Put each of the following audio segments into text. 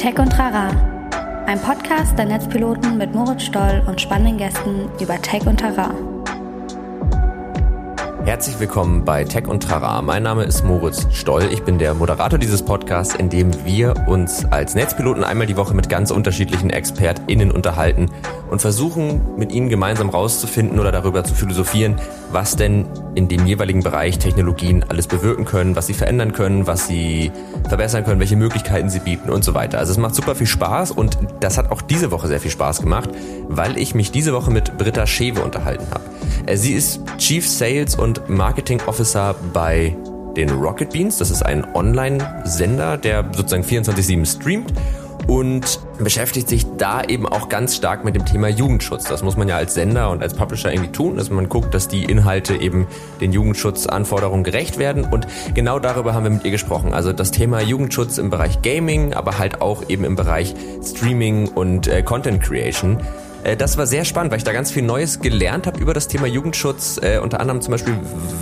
Tech und Trara, ein Podcast der Netzpiloten mit Moritz Stoll und spannenden Gästen über Tech und Trara. Herzlich willkommen bei Tech und Trara. Mein Name ist Moritz Stoll. Ich bin der Moderator dieses Podcasts, in dem wir uns als Netzpiloten einmal die Woche mit ganz unterschiedlichen ExpertInnen unterhalten und versuchen, mit ihnen gemeinsam rauszufinden oder darüber zu philosophieren, was denn in dem jeweiligen Bereich Technologien alles bewirken können, was sie verändern können, was sie verbessern können, welche Möglichkeiten sie bieten und so weiter. Also es macht super viel Spaß und das hat auch diese Woche sehr viel Spaß gemacht, weil ich mich diese Woche mit Britta Schewe unterhalten habe. Äh, sie ist Chief Sales und Marketing Officer bei den Rocket Beans. Das ist ein Online-Sender, der sozusagen 24-7 streamt und beschäftigt sich da eben auch ganz stark mit dem Thema Jugendschutz. Das muss man ja als Sender und als Publisher irgendwie tun, dass man guckt, dass die Inhalte eben den Jugendschutzanforderungen gerecht werden. Und genau darüber haben wir mit ihr gesprochen. Also das Thema Jugendschutz im Bereich Gaming, aber halt auch eben im Bereich Streaming und äh, Content Creation. Äh, das war sehr spannend, weil ich da ganz viel Neues gelernt habe über das Thema Jugendschutz. Äh, unter anderem zum Beispiel,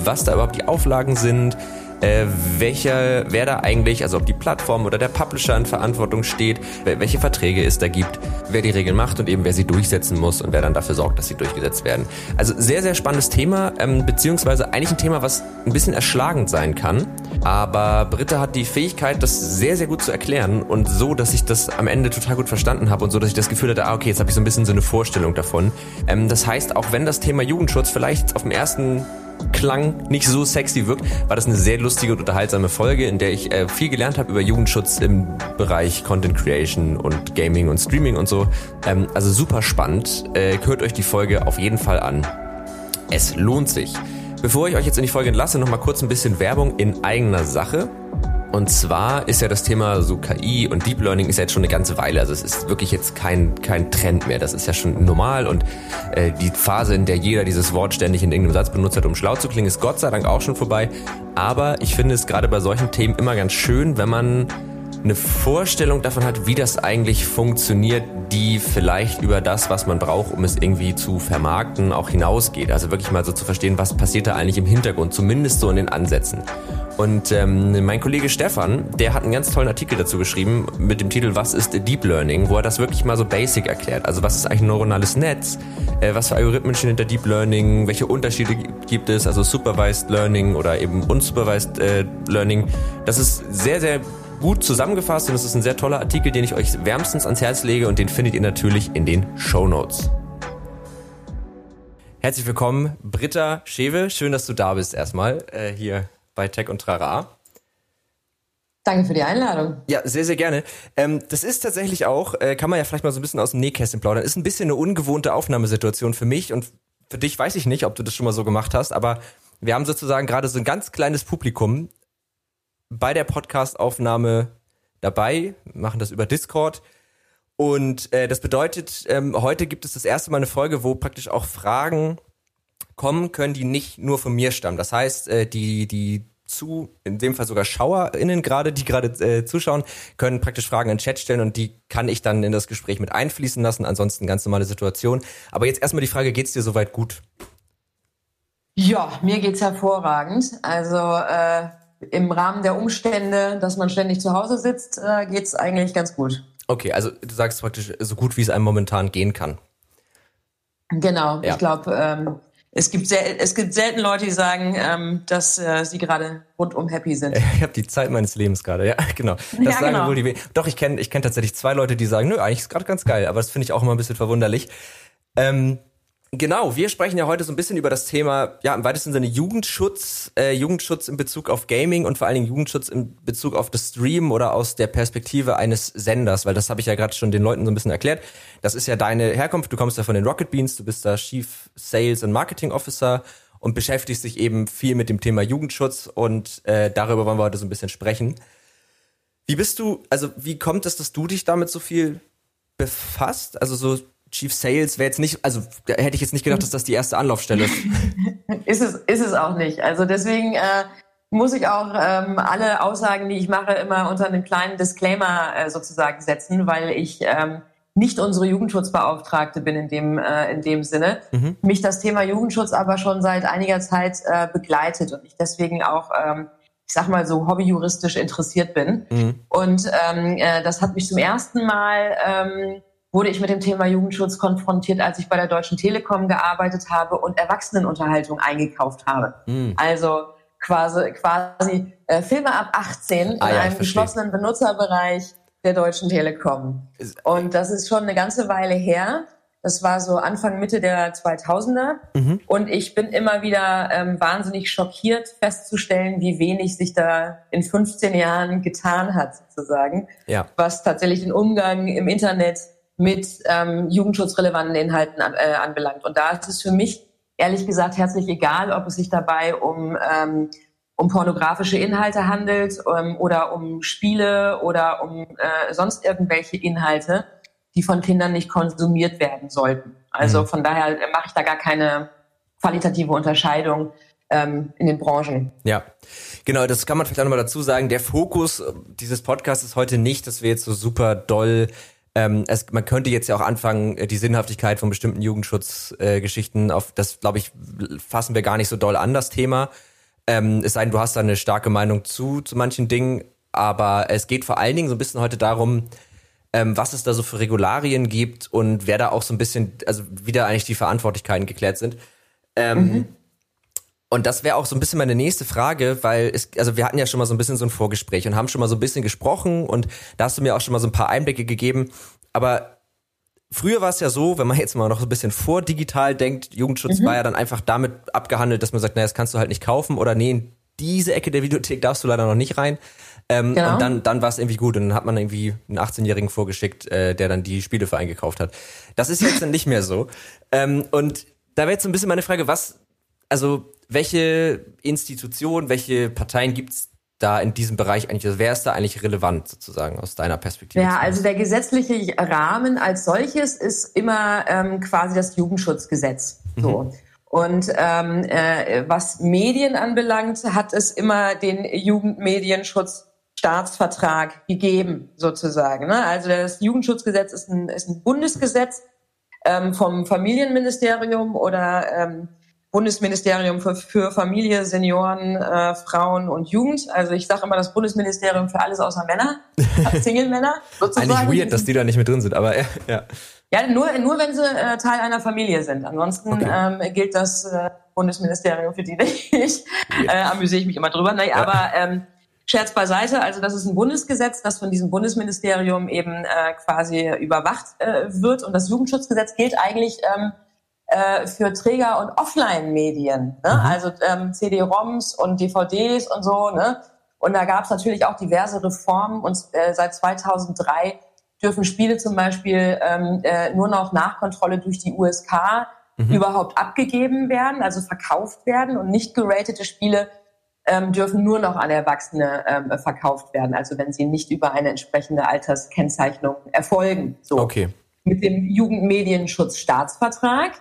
was da überhaupt die Auflagen sind, äh, welcher, wer da eigentlich, also ob die Plattform oder der Publisher in Verantwortung steht, welche Verträge es da gibt, wer die Regeln macht und eben wer sie durchsetzen muss und wer dann dafür sorgt, dass sie durchgesetzt werden. Also sehr, sehr spannendes Thema, ähm, beziehungsweise eigentlich ein Thema, was ein bisschen erschlagend sein kann. Aber Britta hat die Fähigkeit, das sehr, sehr gut zu erklären und so, dass ich das am Ende total gut verstanden habe und so, dass ich das Gefühl hatte, ah, okay, jetzt habe ich so ein bisschen so eine Vorstellung davon. Ähm, das heißt, auch wenn das Thema Jugendschutz vielleicht auf dem ersten Klang nicht so sexy wirkt, war das eine sehr lustige und unterhaltsame Folge, in der ich äh, viel gelernt habe über Jugendschutz im Bereich Content Creation und Gaming und Streaming und so. Ähm, also super spannend. Äh, hört euch die Folge auf jeden Fall an. Es lohnt sich. Bevor ich euch jetzt in die Folge entlasse, noch mal kurz ein bisschen Werbung in eigener Sache. Und zwar ist ja das Thema so KI und Deep Learning ist ja jetzt schon eine ganze Weile. Also es ist wirklich jetzt kein, kein Trend mehr. Das ist ja schon normal und äh, die Phase, in der jeder dieses Wort ständig in irgendeinem Satz benutzt hat, um schlau zu klingen, ist Gott sei Dank auch schon vorbei. Aber ich finde es gerade bei solchen Themen immer ganz schön, wenn man eine Vorstellung davon hat, wie das eigentlich funktioniert, die vielleicht über das, was man braucht, um es irgendwie zu vermarkten, auch hinausgeht. Also wirklich mal so zu verstehen, was passiert da eigentlich im Hintergrund, zumindest so in den Ansätzen. Und ähm, mein Kollege Stefan, der hat einen ganz tollen Artikel dazu geschrieben mit dem Titel Was ist Deep Learning, wo er das wirklich mal so basic erklärt. Also was ist eigentlich ein neuronales Netz, äh, was für Algorithmen stehen hinter Deep Learning, welche Unterschiede gibt es, also Supervised Learning oder eben Unsupervised äh, Learning. Das ist sehr, sehr gut zusammengefasst und es ist ein sehr toller Artikel, den ich euch wärmstens ans Herz lege und den findet ihr natürlich in den Show Notes. Herzlich willkommen, Britta Schewe. Schön, dass du da bist erstmal äh, hier bei Tech und Trara. Danke für die Einladung. Ja, sehr, sehr gerne. Ähm, das ist tatsächlich auch, äh, kann man ja vielleicht mal so ein bisschen aus dem Nähkästchen plaudern, ist ein bisschen eine ungewohnte Aufnahmesituation für mich und für dich weiß ich nicht, ob du das schon mal so gemacht hast, aber wir haben sozusagen gerade so ein ganz kleines Publikum bei der Podcast-Aufnahme dabei, machen das über Discord. Und äh, das bedeutet, ähm, heute gibt es das erste Mal eine Folge, wo praktisch auch Fragen kommen können, die nicht nur von mir stammen. Das heißt, äh, die, die zu, in dem Fall sogar SchauerInnen gerade, die gerade äh, zuschauen, können praktisch Fragen in den Chat stellen und die kann ich dann in das Gespräch mit einfließen lassen. Ansonsten ganz normale Situation. Aber jetzt erstmal die Frage, geht's dir soweit gut? Ja, mir geht's hervorragend. Also äh, im Rahmen der Umstände, dass man ständig zu Hause sitzt, äh, geht's eigentlich ganz gut. Okay, also du sagst praktisch so gut, wie es einem momentan gehen kann. Genau, ja. ich glaube, ähm, es gibt, es gibt selten Leute, die sagen, ähm, dass äh, sie gerade rundum happy sind. Ich habe die Zeit meines Lebens gerade, ja, genau. Das ja, sagen genau. wohl die Doch, ich kenne ich kenn tatsächlich zwei Leute, die sagen, nö, eigentlich ist gerade ganz geil, aber das finde ich auch immer ein bisschen verwunderlich. Ähm, Genau, wir sprechen ja heute so ein bisschen über das Thema, ja, im weitesten Sinne Jugendschutz, äh, Jugendschutz in Bezug auf Gaming und vor allen Dingen Jugendschutz in Bezug auf das Stream oder aus der Perspektive eines Senders, weil das habe ich ja gerade schon den Leuten so ein bisschen erklärt. Das ist ja deine Herkunft, du kommst ja von den Rocket Beans, du bist da Chief Sales and Marketing Officer und beschäftigst dich eben viel mit dem Thema Jugendschutz und äh, darüber wollen wir heute so ein bisschen sprechen. Wie bist du, also wie kommt es, dass du dich damit so viel befasst? Also so Chief Sales wäre jetzt nicht, also da hätte ich jetzt nicht gedacht, dass das die erste Anlaufstelle ist. ist es, ist es auch nicht. Also deswegen äh, muss ich auch ähm, alle Aussagen, die ich mache, immer unter einen kleinen Disclaimer äh, sozusagen setzen, weil ich ähm, nicht unsere Jugendschutzbeauftragte bin in dem, äh, in dem Sinne. Mhm. Mich das Thema Jugendschutz aber schon seit einiger Zeit äh, begleitet und ich deswegen auch ähm, ich sag mal so, hobbyjuristisch interessiert bin. Mhm. Und ähm, äh, das hat mich zum ersten Mal, ähm, wurde ich mit dem Thema Jugendschutz konfrontiert, als ich bei der Deutschen Telekom gearbeitet habe und Erwachsenenunterhaltung eingekauft habe. Mhm. Also quasi, quasi äh, Filme ab 18 ah, in ja, einem geschlossenen Benutzerbereich der Deutschen Telekom. Und das ist schon eine ganze Weile her. Das war so Anfang, Mitte der 2000er. Mhm. Und ich bin immer wieder ähm, wahnsinnig schockiert festzustellen, wie wenig sich da in 15 Jahren getan hat, sozusagen. Ja. Was tatsächlich den Umgang im Internet mit ähm, jugendschutzrelevanten Inhalten äh, anbelangt. Und da ist es für mich ehrlich gesagt herzlich egal, ob es sich dabei um, ähm, um pornografische Inhalte handelt ähm, oder um Spiele oder um äh, sonst irgendwelche Inhalte die von Kindern nicht konsumiert werden sollten. Also mhm. von daher mache ich da gar keine qualitative Unterscheidung ähm, in den Branchen. Ja, genau, das kann man vielleicht auch nochmal dazu sagen. Der Fokus äh, dieses Podcasts ist heute nicht, dass wir jetzt so super doll ähm, es, man könnte jetzt ja auch anfangen, äh, die Sinnhaftigkeit von bestimmten Jugendschutzgeschichten äh, auf, das glaube ich, fassen wir gar nicht so doll an, das Thema. Ähm, es sei denn, du hast da eine starke Meinung zu, zu manchen Dingen, aber es geht vor allen Dingen so ein bisschen heute darum, ähm, was es da so für Regularien gibt und wer da auch so ein bisschen, also wie da eigentlich die Verantwortlichkeiten geklärt sind. Ähm, mhm. Und das wäre auch so ein bisschen meine nächste Frage, weil es, also wir hatten ja schon mal so ein bisschen so ein Vorgespräch und haben schon mal so ein bisschen gesprochen und da hast du mir auch schon mal so ein paar Einblicke gegeben. Aber früher war es ja so, wenn man jetzt mal noch so ein bisschen vor digital denkt, Jugendschutz mhm. war ja dann einfach damit abgehandelt, dass man sagt, naja, das kannst du halt nicht kaufen oder nee, in diese Ecke der Videothek darfst du leider noch nicht rein. Ähm, genau. Und dann, dann war es irgendwie gut. Und dann hat man irgendwie einen 18-Jährigen vorgeschickt, äh, der dann die Spiele für eingekauft hat. Das ist jetzt nicht mehr so. Ähm, und da wäre jetzt so ein bisschen meine Frage, was, also welche Institutionen, welche Parteien gibt's da in diesem Bereich eigentlich, also wer ist da eigentlich relevant sozusagen aus deiner Perspektive? Ja, also der gesetzliche Rahmen als solches ist immer ähm, quasi das Jugendschutzgesetz. So. Mhm. Und ähm, äh, was Medien anbelangt, hat es immer den Jugendmedienschutz Staatsvertrag gegeben, sozusagen. Ne? Also das Jugendschutzgesetz ist ein, ist ein Bundesgesetz ähm, vom Familienministerium oder ähm, Bundesministerium für, für Familie, Senioren, äh, Frauen und Jugend. Also ich sage immer das Bundesministerium für alles außer Männer, Single-Männer sozusagen. Eigentlich weird, dass die da nicht mit drin sind, aber ja. Ja, nur, nur wenn sie äh, Teil einer Familie sind. Ansonsten okay. ähm, gilt das äh, Bundesministerium für die nicht. äh, amüsiere ich mich immer drüber. Nein, ja. aber ähm, Scherz beiseite, also das ist ein Bundesgesetz, das von diesem Bundesministerium eben äh, quasi überwacht äh, wird. Und das Jugendschutzgesetz gilt eigentlich ähm, äh, für Träger- und Offline-Medien, ne? Mhm. also ähm, CD-ROMs und DVDs und so. Ne? Und da gab es natürlich auch diverse Reformen. Und äh, seit 2003 dürfen Spiele zum Beispiel ähm, äh, nur noch nach Kontrolle durch die USK mhm. überhaupt abgegeben werden, also verkauft werden und nicht geratete Spiele ähm, dürfen nur noch an Erwachsene ähm, verkauft werden, also wenn sie nicht über eine entsprechende Alterskennzeichnung erfolgen. So. Okay. Mit dem Jugendmedienschutzstaatsvertrag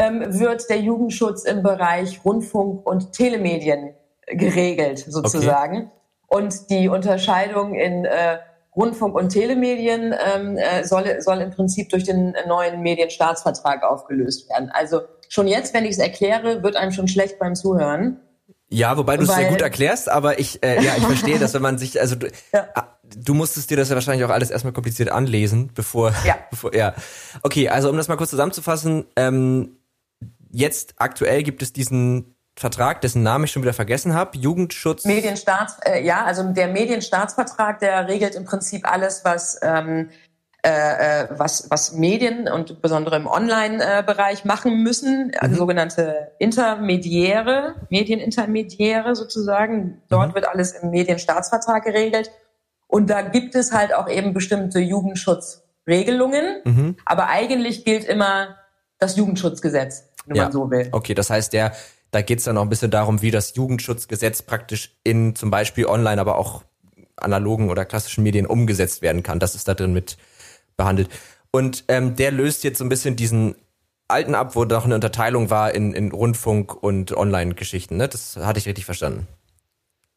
ähm, wird der Jugendschutz im Bereich Rundfunk und Telemedien geregelt, sozusagen. Okay. Und die Unterscheidung in äh, Rundfunk und Telemedien ähm, äh, soll, soll im Prinzip durch den neuen Medienstaatsvertrag aufgelöst werden. Also schon jetzt, wenn ich es erkläre, wird einem schon schlecht beim Zuhören. Ja, wobei du es sehr gut erklärst, aber ich, äh, ja, ich verstehe, dass wenn man sich, also du, ja. Ah, du musstest dir das ja wahrscheinlich auch alles erstmal kompliziert anlesen, bevor, ja. bevor, ja. Okay, also um das mal kurz zusammenzufassen, ähm, jetzt aktuell gibt es diesen Vertrag, dessen Namen ich schon wieder vergessen habe, Jugendschutz. Medienstaats, äh, ja, also der Medienstaatsvertrag, der regelt im Prinzip alles, was ähm, äh, äh, was, was Medien und besondere im Online-Bereich machen müssen, also mhm. sogenannte Intermediäre, Medienintermediäre sozusagen. Dort mhm. wird alles im Medienstaatsvertrag geregelt. Und da gibt es halt auch eben bestimmte Jugendschutzregelungen. Mhm. Aber eigentlich gilt immer das Jugendschutzgesetz, wenn ja. man so will. Okay, das heißt, der, da geht es dann auch ein bisschen darum, wie das Jugendschutzgesetz praktisch in zum Beispiel online, aber auch analogen oder klassischen Medien umgesetzt werden kann. Das ist da drin mit behandelt. Und ähm, der löst jetzt so ein bisschen diesen alten ab, wo doch eine Unterteilung war in, in Rundfunk und Online-Geschichten. Ne? Das hatte ich richtig verstanden.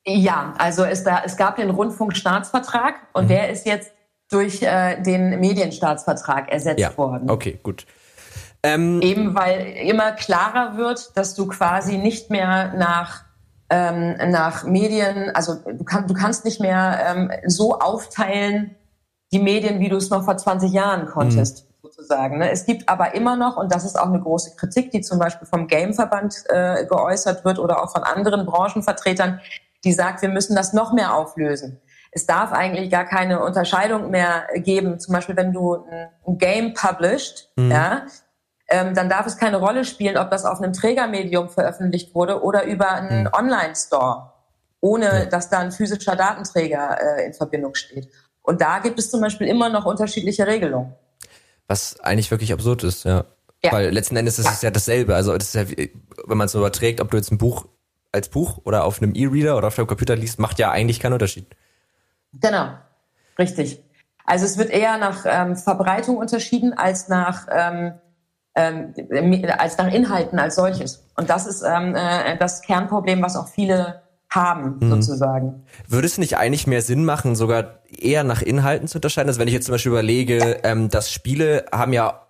Ja, also es, da, es gab den Rundfunkstaatsvertrag und mhm. der ist jetzt durch äh, den Medienstaatsvertrag ersetzt ja. worden. Okay, gut. Ähm, Eben weil immer klarer wird, dass du quasi nicht mehr nach ähm, nach Medien, also du, kann, du kannst nicht mehr ähm, so aufteilen, die Medien, wie du es noch vor 20 Jahren konntest. Mhm sozusagen. Ne? Es gibt aber immer noch, und das ist auch eine große Kritik, die zum Beispiel vom Gameverband äh, geäußert wird oder auch von anderen Branchenvertretern, die sagt, wir müssen das noch mehr auflösen. Es darf eigentlich gar keine Unterscheidung mehr geben. Zum Beispiel, wenn du ein, ein Game published, mhm. ja, ähm, dann darf es keine Rolle spielen, ob das auf einem Trägermedium veröffentlicht wurde oder über einen mhm. Online-Store, ohne ja. dass da ein physischer Datenträger äh, in Verbindung steht. Und da gibt es zum Beispiel immer noch unterschiedliche Regelungen. Was eigentlich wirklich absurd ist, ja. ja. Weil letzten Endes ist es ja dasselbe. Also das ist ja, wenn man es überträgt, ob du jetzt ein Buch als Buch oder auf einem E-Reader oder auf dem Computer liest, macht ja eigentlich keinen Unterschied. Genau, richtig. Also es wird eher nach ähm, Verbreitung unterschieden als nach ähm, ähm, als nach Inhalten als solches. Und das ist ähm, äh, das Kernproblem, was auch viele haben, mhm. sozusagen. Würde es nicht eigentlich mehr Sinn machen, sogar eher nach Inhalten zu unterscheiden? Also wenn ich jetzt zum Beispiel überlege, ähm, dass Spiele haben ja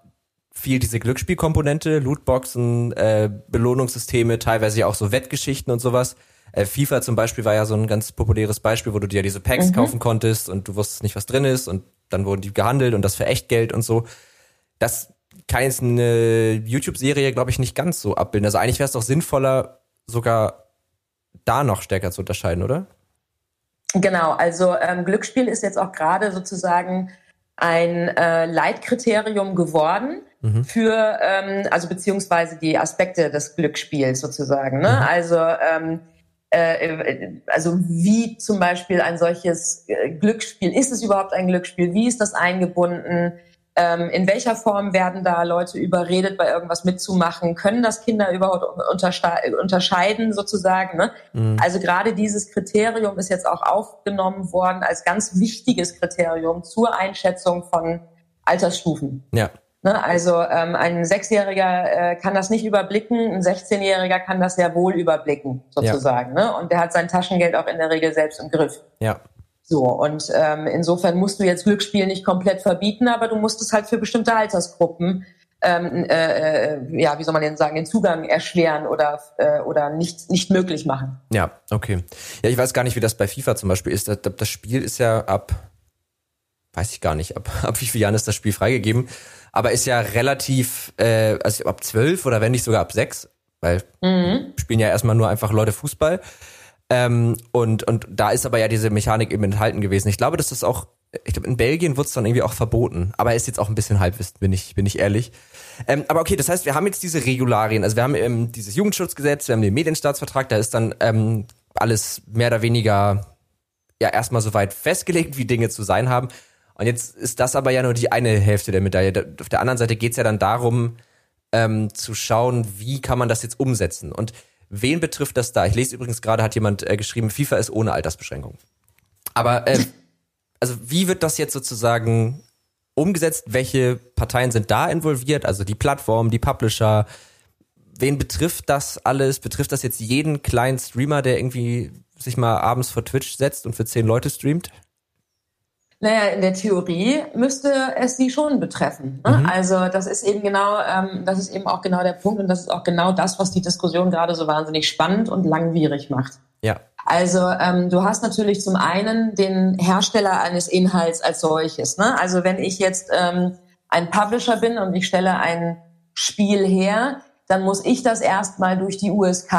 viel diese Glücksspielkomponente, Lootboxen, äh, Belohnungssysteme, teilweise ja auch so Wettgeschichten und sowas. Äh, FIFA zum Beispiel war ja so ein ganz populäres Beispiel, wo du dir diese Packs mhm. kaufen konntest und du wusstest nicht, was drin ist und dann wurden die gehandelt und das für Echtgeld und so. Das kann jetzt eine YouTube-Serie, glaube ich, nicht ganz so abbilden. Also eigentlich wäre es doch sinnvoller, sogar da noch stärker zu unterscheiden, oder? Genau, also ähm, Glücksspiel ist jetzt auch gerade sozusagen ein äh, Leitkriterium geworden mhm. für, ähm, also beziehungsweise die Aspekte des Glücksspiels sozusagen. Ne? Mhm. Also ähm, äh, also wie zum Beispiel ein solches äh, Glücksspiel, ist es überhaupt ein Glücksspiel, wie ist das eingebunden, ähm, in welcher Form werden da Leute überredet, bei irgendwas mitzumachen? Können das Kinder überhaupt unterscheiden sozusagen? Ne? Mhm. Also gerade dieses Kriterium ist jetzt auch aufgenommen worden als ganz wichtiges Kriterium zur Einschätzung von Altersstufen. Ja. Ne? Also ähm, ein Sechsjähriger äh, kann das nicht überblicken, ein 16-Jähriger kann das sehr wohl überblicken sozusagen. Ja. Ne? Und der hat sein Taschengeld auch in der Regel selbst im Griff. Ja. So, und ähm, insofern musst du jetzt Glücksspiel nicht komplett verbieten, aber du musst es halt für bestimmte Altersgruppen, ähm, äh, äh, ja, wie soll man denn sagen, den Zugang erschweren oder, äh, oder nicht, nicht möglich machen. Ja, okay. Ja, ich weiß gar nicht, wie das bei FIFA zum Beispiel ist. Das, das Spiel ist ja ab, weiß ich gar nicht, ab, ab wie vielen Jahren ist das Spiel freigegeben, aber ist ja relativ, äh, also ab zwölf oder wenn nicht sogar ab sechs, weil mhm. spielen ja erstmal nur einfach Leute Fußball. Ähm, und, und da ist aber ja diese Mechanik eben enthalten gewesen. Ich glaube, dass das auch, ich glaube, in Belgien wurde es dann irgendwie auch verboten. Aber er ist jetzt auch ein bisschen Halbwissen, bin ich, bin ich ehrlich. Ähm, aber okay, das heißt, wir haben jetzt diese Regularien. Also wir haben ähm, dieses Jugendschutzgesetz, wir haben den Medienstaatsvertrag, da ist dann ähm, alles mehr oder weniger ja erstmal so weit festgelegt, wie Dinge zu sein haben. Und jetzt ist das aber ja nur die eine Hälfte der Medaille. Auf der anderen Seite geht es ja dann darum, ähm, zu schauen, wie kann man das jetzt umsetzen. Und Wen betrifft das da? Ich lese übrigens gerade, hat jemand äh, geschrieben, FIFA ist ohne Altersbeschränkung. Aber äh, also wie wird das jetzt sozusagen umgesetzt? Welche Parteien sind da involviert? Also die Plattform, die Publisher. Wen betrifft das alles? Betrifft das jetzt jeden kleinen Streamer, der irgendwie sich mal abends vor Twitch setzt und für zehn Leute streamt? Naja, in der Theorie müsste es sie schon betreffen. Ne? Mhm. Also das ist eben genau, ähm, das ist eben auch genau der Punkt und das ist auch genau das, was die Diskussion gerade so wahnsinnig spannend und langwierig macht. Ja. Also ähm, du hast natürlich zum einen den Hersteller eines Inhalts als solches. Ne? Also wenn ich jetzt ähm, ein Publisher bin und ich stelle ein Spiel her, dann muss ich das erstmal durch die USK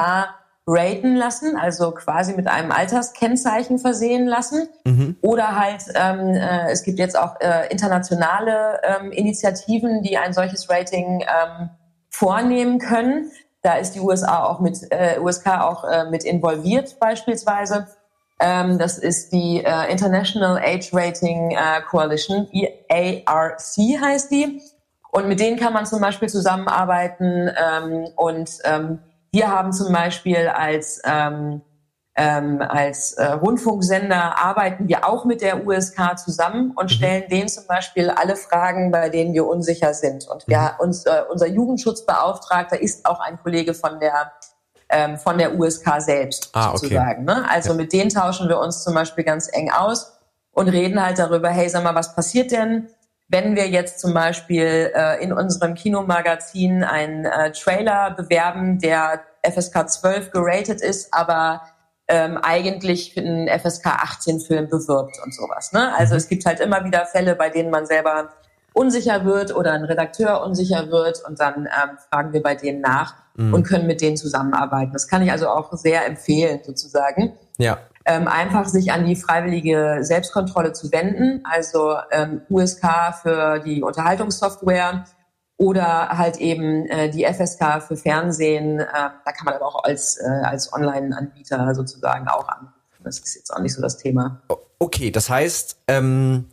raten lassen, also quasi mit einem Alterskennzeichen versehen lassen. Mhm. Oder halt, ähm, äh, es gibt jetzt auch äh, internationale ähm, Initiativen, die ein solches Rating ähm, vornehmen können. Da ist die USA auch mit, äh, USK auch äh, mit involviert beispielsweise. Ähm, das ist die äh, International Age Rating äh, Coalition, EARC heißt die. Und mit denen kann man zum Beispiel zusammenarbeiten ähm, und ähm, wir haben zum Beispiel als, ähm, ähm, als äh, Rundfunksender arbeiten wir auch mit der USK zusammen und mhm. stellen denen zum Beispiel alle Fragen, bei denen wir unsicher sind. Und wir, mhm. uns, äh, unser Jugendschutzbeauftragter ist auch ein Kollege von der ähm, von der USK selbst ah, sozusagen. Okay. Ne? Also ja. mit denen tauschen wir uns zum Beispiel ganz eng aus und reden halt darüber, hey, sag mal, was passiert denn? Wenn wir jetzt zum Beispiel äh, in unserem Kinomagazin einen äh, Trailer bewerben, der FSK 12 geratet ist, aber ähm, eigentlich einen FSK 18 Film bewirbt und sowas. Ne? Also mhm. es gibt halt immer wieder Fälle, bei denen man selber unsicher wird oder ein Redakteur unsicher wird und dann ähm, fragen wir bei denen nach mhm. und können mit denen zusammenarbeiten. Das kann ich also auch sehr empfehlen sozusagen. Ja. Ähm, einfach sich an die freiwillige Selbstkontrolle zu wenden, also ähm, USK für die Unterhaltungssoftware oder halt eben äh, die FSK für Fernsehen. Äh, da kann man aber auch als, äh, als Online-Anbieter sozusagen auch anrufen. Das ist jetzt auch nicht so das Thema. Okay, das heißt, ähm,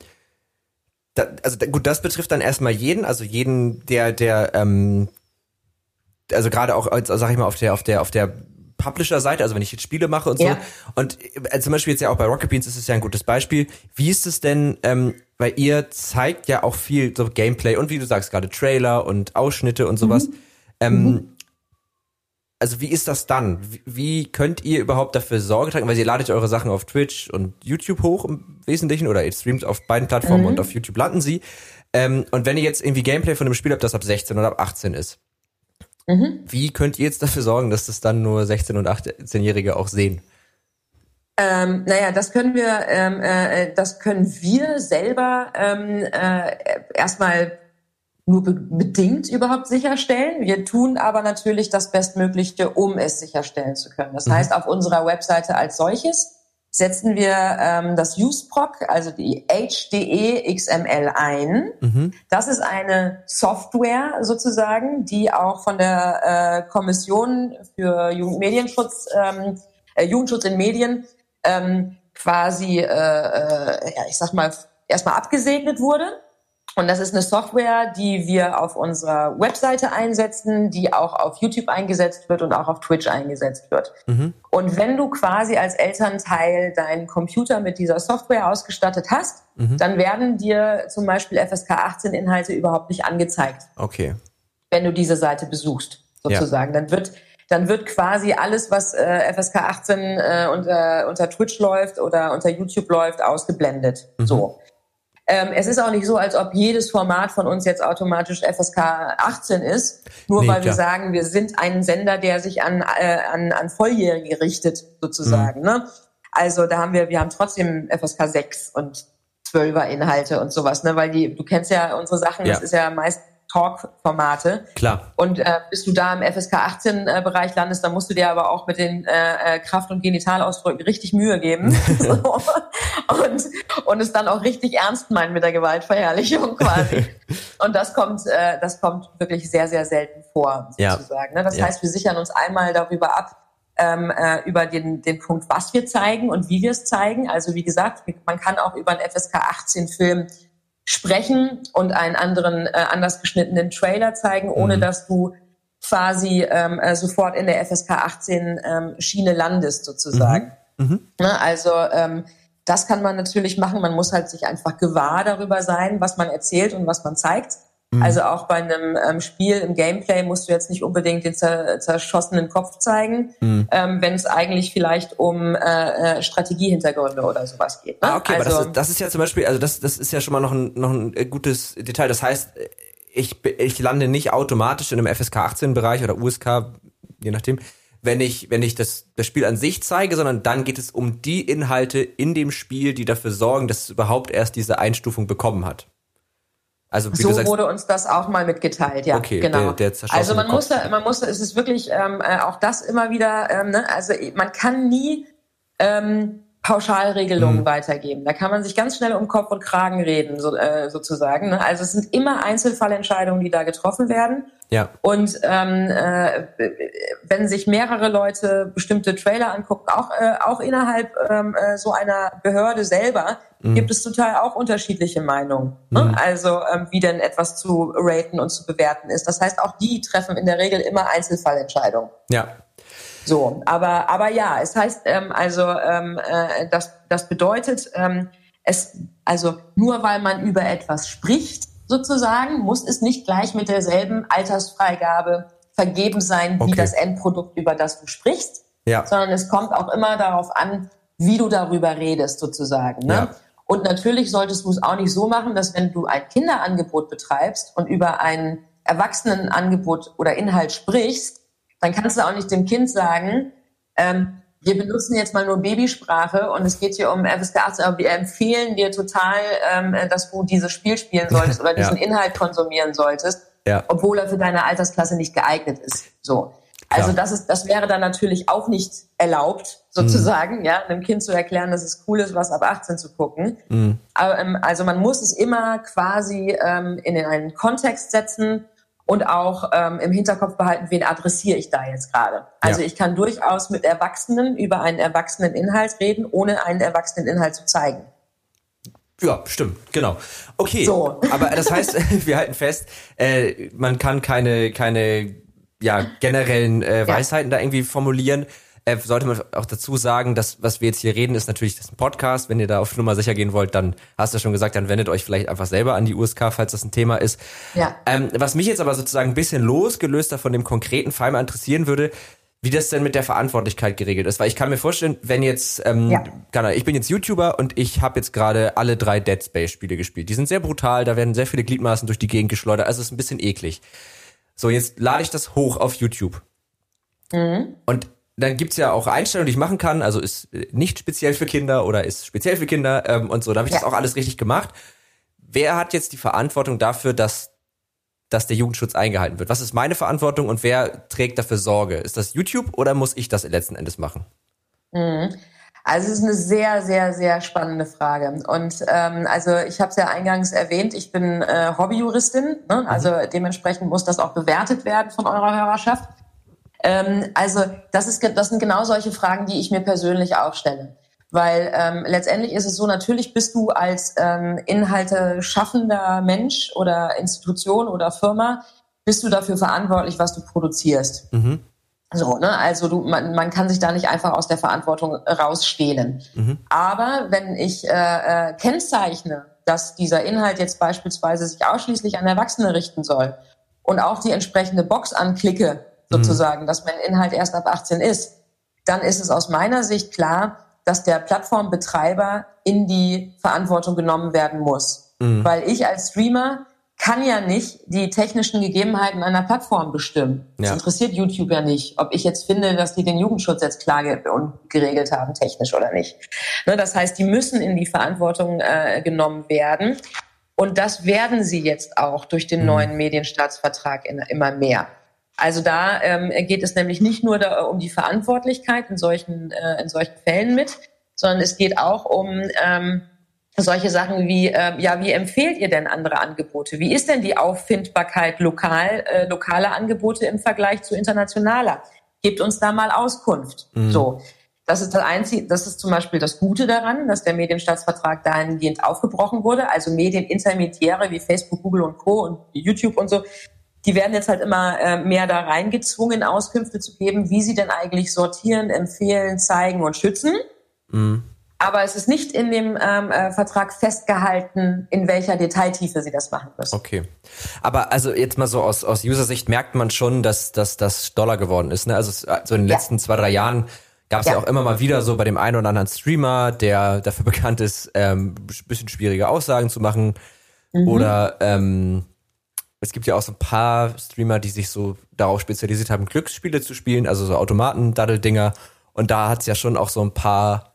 da, also gut, das betrifft dann erstmal jeden, also jeden, der, der, ähm, also gerade auch, also, sag ich mal, auf der, auf der, auf der Publisher-Seite, also wenn ich jetzt Spiele mache und so. Ja. Und äh, zum Beispiel jetzt ja auch bei Rocket Beans ist es ja ein gutes Beispiel. Wie ist es denn, ähm, weil ihr zeigt ja auch viel so Gameplay und wie du sagst, gerade Trailer und Ausschnitte und sowas. Mhm. Ähm, mhm. Also wie ist das dann? Wie, wie, könnt ihr überhaupt dafür Sorge tragen? Weil ihr ladet eure Sachen auf Twitch und YouTube hoch im Wesentlichen oder ihr streamt auf beiden Plattformen mhm. und auf YouTube landen sie. Ähm, und wenn ihr jetzt irgendwie Gameplay von einem Spiel habt, das ab 16 oder ab 18 ist, Mhm. Wie könnt ihr jetzt dafür sorgen, dass das dann nur 16- und 18-Jährige auch sehen? Ähm, naja, das können wir, ähm, äh, das können wir selber ähm, äh, erstmal nur be bedingt überhaupt sicherstellen. Wir tun aber natürlich das Bestmögliche, um es sicherstellen zu können. Das mhm. heißt, auf unserer Webseite als solches setzen wir ähm, das UseProc, also die HDE XML ein. Mhm. Das ist eine Software sozusagen, die auch von der äh, Kommission für Jugendmedienschutz, ähm, äh, Jugendschutz in Medien ähm, quasi, äh, äh, ja, ich sag mal, erstmal abgesegnet wurde. Und das ist eine Software, die wir auf unserer Webseite einsetzen, die auch auf YouTube eingesetzt wird und auch auf Twitch eingesetzt wird. Mhm. Und wenn du quasi als Elternteil deinen Computer mit dieser Software ausgestattet hast, mhm. dann werden dir zum Beispiel FSK 18 Inhalte überhaupt nicht angezeigt. Okay. Wenn du diese Seite besuchst, sozusagen. Ja. Dann wird dann wird quasi alles, was äh, FSK 18 äh, unter, unter Twitch läuft oder unter YouTube läuft, ausgeblendet. Mhm. So. Ähm, es ist auch nicht so, als ob jedes Format von uns jetzt automatisch FSK 18 ist, nur nee, weil klar. wir sagen, wir sind ein Sender, der sich an, äh, an, an Volljährige richtet, sozusagen. Mhm. Ne? Also da haben wir, wir haben trotzdem FSK 6 und 12er Inhalte und sowas, ne? Weil die, du kennst ja unsere Sachen, ja. das ist ja meist Talk-Formate. Klar. Und äh, bis du da im FSK 18-Bereich landest, dann musst du dir aber auch mit den äh, äh Kraft- und Genitalausdrücken richtig Mühe geben. so. und, und es dann auch richtig ernst meinen mit der Gewaltverherrlichung quasi. und das kommt, äh, das kommt wirklich sehr, sehr selten vor, sozusagen. Ja. Ne? Das ja. heißt, wir sichern uns einmal darüber ab, ähm, äh, über den, den Punkt, was wir zeigen und wie wir es zeigen. Also wie gesagt, man kann auch über einen FSK 18 Film sprechen und einen anderen äh, anders geschnittenen Trailer zeigen, ohne mhm. dass du quasi ähm, äh, sofort in der FSK 18 ähm, Schiene landest sozusagen. Mhm. Mhm. Ne, also ähm, das kann man natürlich machen. Man muss halt sich einfach gewahr darüber sein, was man erzählt und was man zeigt. Mhm. Also auch bei einem ähm, Spiel im Gameplay musst du jetzt nicht unbedingt den zerschossenen Kopf zeigen, mhm. ähm, wenn es eigentlich vielleicht um äh, äh, Strategiehintergründe oder sowas geht. Ne? Ah, okay, also, aber das ist, das ist ja zum Beispiel, also das, das ist ja schon mal noch ein, noch ein äh, gutes Detail. Das heißt, ich, ich lande nicht automatisch in einem FSK 18 Bereich oder USK, je nachdem, wenn ich, wenn ich das, das Spiel an sich zeige, sondern dann geht es um die Inhalte in dem Spiel, die dafür sorgen, dass es überhaupt erst diese Einstufung bekommen hat. Also wie so sagst, wurde uns das auch mal mitgeteilt, ja, okay, genau. Der, der also man muss da, man muss, es ist wirklich ähm, äh, auch das immer wieder, ähm, ne? also man kann nie ähm, Pauschalregelungen mhm. weitergeben. Da kann man sich ganz schnell um Kopf und Kragen reden, so, äh, sozusagen. Ne? Also es sind immer Einzelfallentscheidungen, die da getroffen werden. Ja. Und ähm, äh, wenn sich mehrere Leute bestimmte Trailer angucken, auch, äh, auch innerhalb ähm, äh, so einer Behörde selber, mhm. gibt es total auch unterschiedliche Meinungen. Ne? Mhm. Also ähm, wie denn etwas zu raten und zu bewerten ist. Das heißt, auch die treffen in der Regel immer Einzelfallentscheidungen. Ja. So, aber aber ja, es heißt ähm, also ähm, äh, das das bedeutet ähm, es also nur weil man über etwas spricht sozusagen muss es nicht gleich mit derselben Altersfreigabe vergeben sein wie okay. das Endprodukt über das du sprichst, ja. sondern es kommt auch immer darauf an, wie du darüber redest sozusagen. Ne? Ja. Und natürlich solltest du es auch nicht so machen, dass wenn du ein Kinderangebot betreibst und über ein Erwachsenenangebot oder Inhalt sprichst, dann kannst du auch nicht dem Kind sagen, ähm, wir benutzen jetzt mal nur Babysprache und es geht hier um FSK 18, aber wir empfehlen dir total, ähm, dass du dieses Spiel spielen solltest oder diesen ja. Inhalt konsumieren solltest, ja. obwohl er für deine Altersklasse nicht geeignet ist. So. Also das ist, das wäre dann natürlich auch nicht erlaubt, sozusagen, mhm. ja, einem Kind zu erklären, dass es cool ist, was ab 18 zu gucken. Mhm. Aber, ähm, also man muss es immer quasi ähm, in einen Kontext setzen und auch ähm, im Hinterkopf behalten, wen adressiere ich da jetzt gerade. Also ja. ich kann durchaus mit Erwachsenen über einen erwachsenen Inhalt reden, ohne einen erwachsenen Inhalt zu zeigen. Ja, stimmt, genau. Okay, so. aber das heißt, wir halten fest, äh, man kann keine, keine ja, generellen äh, Weisheiten ja. da irgendwie formulieren. Äh, sollte man auch dazu sagen, dass was wir jetzt hier reden, ist natürlich das ein Podcast. Wenn ihr da auf Nummer sicher gehen wollt, dann hast du schon gesagt, dann wendet euch vielleicht einfach selber an die USK, falls das ein Thema ist. Ja. Ähm, was mich jetzt aber sozusagen ein bisschen losgelöster von dem konkreten Fall mal interessieren würde, wie das denn mit der Verantwortlichkeit geregelt ist. Weil ich kann mir vorstellen, wenn jetzt, ähm, ja. kann, ich bin jetzt YouTuber und ich habe jetzt gerade alle drei Dead Space Spiele gespielt. Die sind sehr brutal, da werden sehr viele Gliedmaßen durch die Gegend geschleudert, also es ist ein bisschen eklig. So, jetzt lade ich das hoch auf YouTube. Mhm. Und dann gibt's ja auch Einstellungen, die ich machen kann. Also ist äh, nicht speziell für Kinder oder ist speziell für Kinder ähm, und so. Da habe ich ja. das auch alles richtig gemacht. Wer hat jetzt die Verantwortung dafür, dass, dass der Jugendschutz eingehalten wird? Was ist meine Verantwortung und wer trägt dafür Sorge? Ist das YouTube oder muss ich das letzten Endes machen? Mhm. Also es ist eine sehr, sehr, sehr spannende Frage. Und ähm, also ich habe es ja eingangs erwähnt, ich bin äh, Hobbyjuristin, ne? also mhm. dementsprechend muss das auch bewertet werden von eurer Hörerschaft. Ähm, also das, ist, das sind genau solche Fragen, die ich mir persönlich auch stelle. Weil ähm, letztendlich ist es so, natürlich bist du als ähm, Inhalte schaffender Mensch oder Institution oder Firma, bist du dafür verantwortlich, was du produzierst. Mhm. So, ne? Also du, man, man kann sich da nicht einfach aus der Verantwortung rausstehlen. Mhm. Aber wenn ich äh, äh, kennzeichne, dass dieser Inhalt jetzt beispielsweise sich ausschließlich an Erwachsene richten soll und auch die entsprechende Box anklicke, sozusagen, mhm. dass mein Inhalt erst ab 18 ist, dann ist es aus meiner Sicht klar, dass der Plattformbetreiber in die Verantwortung genommen werden muss. Mhm. Weil ich als Streamer kann ja nicht die technischen Gegebenheiten einer Plattform bestimmen. Das ja. interessiert YouTube ja nicht, ob ich jetzt finde, dass die den Jugendschutz jetzt klar und geregelt haben, technisch oder nicht. Ne, das heißt, die müssen in die Verantwortung äh, genommen werden. Und das werden sie jetzt auch durch den mhm. neuen Medienstaatsvertrag in, immer mehr. Also da ähm, geht es nämlich nicht nur da, um die Verantwortlichkeit in solchen, äh, in solchen Fällen mit, sondern es geht auch um ähm, solche Sachen wie, äh, ja, wie empfehlt ihr denn andere Angebote? Wie ist denn die Auffindbarkeit lokal, äh, lokaler Angebote im Vergleich zu internationaler? Gebt uns da mal Auskunft. Mhm. So. Das ist das einzige, das ist zum Beispiel das Gute daran, dass der Medienstaatsvertrag dahingehend aufgebrochen wurde. Also Medienintermediäre wie Facebook, Google und Co. und YouTube und so, die werden jetzt halt immer äh, mehr da reingezwungen, Auskünfte zu geben, wie sie denn eigentlich sortieren, empfehlen, zeigen und schützen. Mhm. Aber es ist nicht in dem ähm, äh, Vertrag festgehalten, in welcher Detailtiefe sie das machen müssen. Okay. Aber also jetzt mal so aus, aus User-Sicht merkt man schon, dass, dass das Dollar geworden ist. Ne? Also so in den letzten ja. zwei, drei Jahren gab es ja. ja. auch immer mal wieder so bei dem einen oder anderen Streamer, der dafür bekannt ist, ähm, bisschen schwierige Aussagen zu machen. Mhm. Oder ähm, es gibt ja auch so ein paar Streamer, die sich so darauf spezialisiert haben, Glücksspiele zu spielen, also so Automaten-Daddel-Dinger. Und da hat's ja schon auch so ein paar,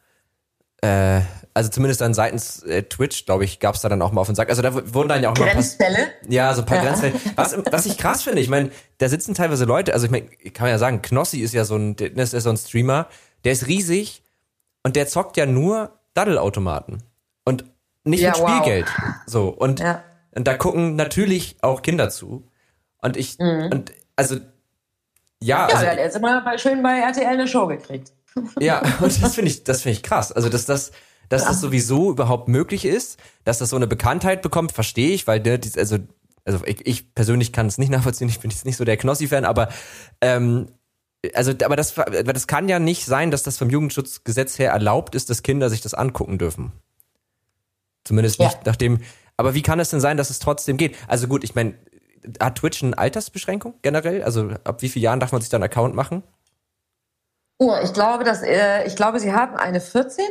äh, also zumindest dann seitens äh, Twitch, glaube ich, gab's da dann auch mal auf den Sack. Also da wurden dann ja auch mal Grenzfälle. Ja, so ein paar ja. Grenzfälle. Was, was ich krass finde, ich meine, da sitzen teilweise Leute, also ich meine, kann man ja sagen, Knossi ist ja so ein, ist so ein Streamer, der ist riesig und der zockt ja nur Daddelautomaten. Und nicht ja, mit Spielgeld. Wow. So. Und ja und da gucken natürlich auch Kinder zu. Und ich, mhm. und also, ja. Ja, also, hat jetzt immer bei, schön bei RTL eine Show gekriegt. Ja, und das finde ich, das finde ich krass. Also, dass das, dass ja. das sowieso überhaupt möglich ist, dass das so eine Bekanntheit bekommt, verstehe ich, weil, ne, also, also ich, ich persönlich kann es nicht nachvollziehen, ich bin jetzt nicht so der Knossi-Fan, aber ähm, also, aber das, das kann ja nicht sein, dass das vom Jugendschutzgesetz her erlaubt ist, dass Kinder sich das angucken dürfen. Zumindest nicht ja. nachdem, aber wie kann es denn sein, dass es trotzdem geht? Also gut, ich meine, hat Twitch eine Altersbeschränkung generell? Also ab wie vielen Jahren darf man sich da einen Account machen? Oh, ich glaube, dass äh, ich glaube, sie haben eine 14.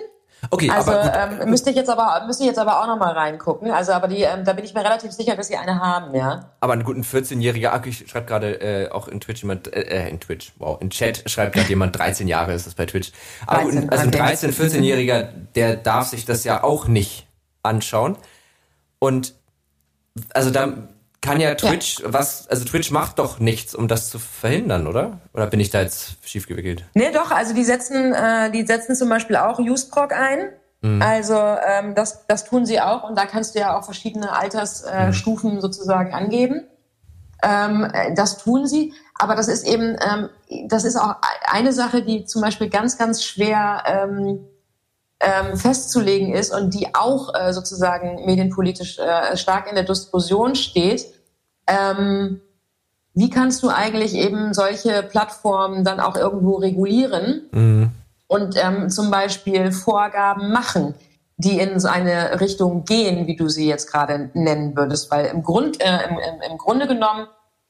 Okay, also aber ähm, müsste ich jetzt aber müsste ich jetzt aber auch noch mal reingucken. Also aber die, ähm, da bin ich mir relativ sicher, dass sie eine haben, ja. Aber einen guten 14-jähriger, ach, ich schreibt gerade äh, auch in Twitch jemand, äh, äh in Twitch, wow, in Chat schreibt gerade jemand 13 Jahre ist das bei Twitch. Aber 13, gut, also ein 13, 14-jähriger, der darf sich das ja auch nicht anschauen. Und also da kann ja Twitch ja. was, also Twitch macht doch nichts, um das zu verhindern, oder? Oder bin ich da jetzt schief gewickelt? Nee, doch, also die setzen, äh, die setzen zum Beispiel auch Useproc ein. Mhm. Also ähm, das, das tun sie auch und da kannst du ja auch verschiedene Altersstufen äh, mhm. sozusagen angeben. Ähm, das tun sie, aber das ist eben, ähm, das ist auch eine Sache, die zum Beispiel ganz, ganz schwer ähm, ähm, festzulegen ist und die auch äh, sozusagen medienpolitisch äh, stark in der Diskussion steht. Ähm, wie kannst du eigentlich eben solche Plattformen dann auch irgendwo regulieren mhm. und ähm, zum Beispiel Vorgaben machen, die in so eine Richtung gehen, wie du sie jetzt gerade nennen würdest? Weil im, Grund, äh, im, im, im Grunde genommen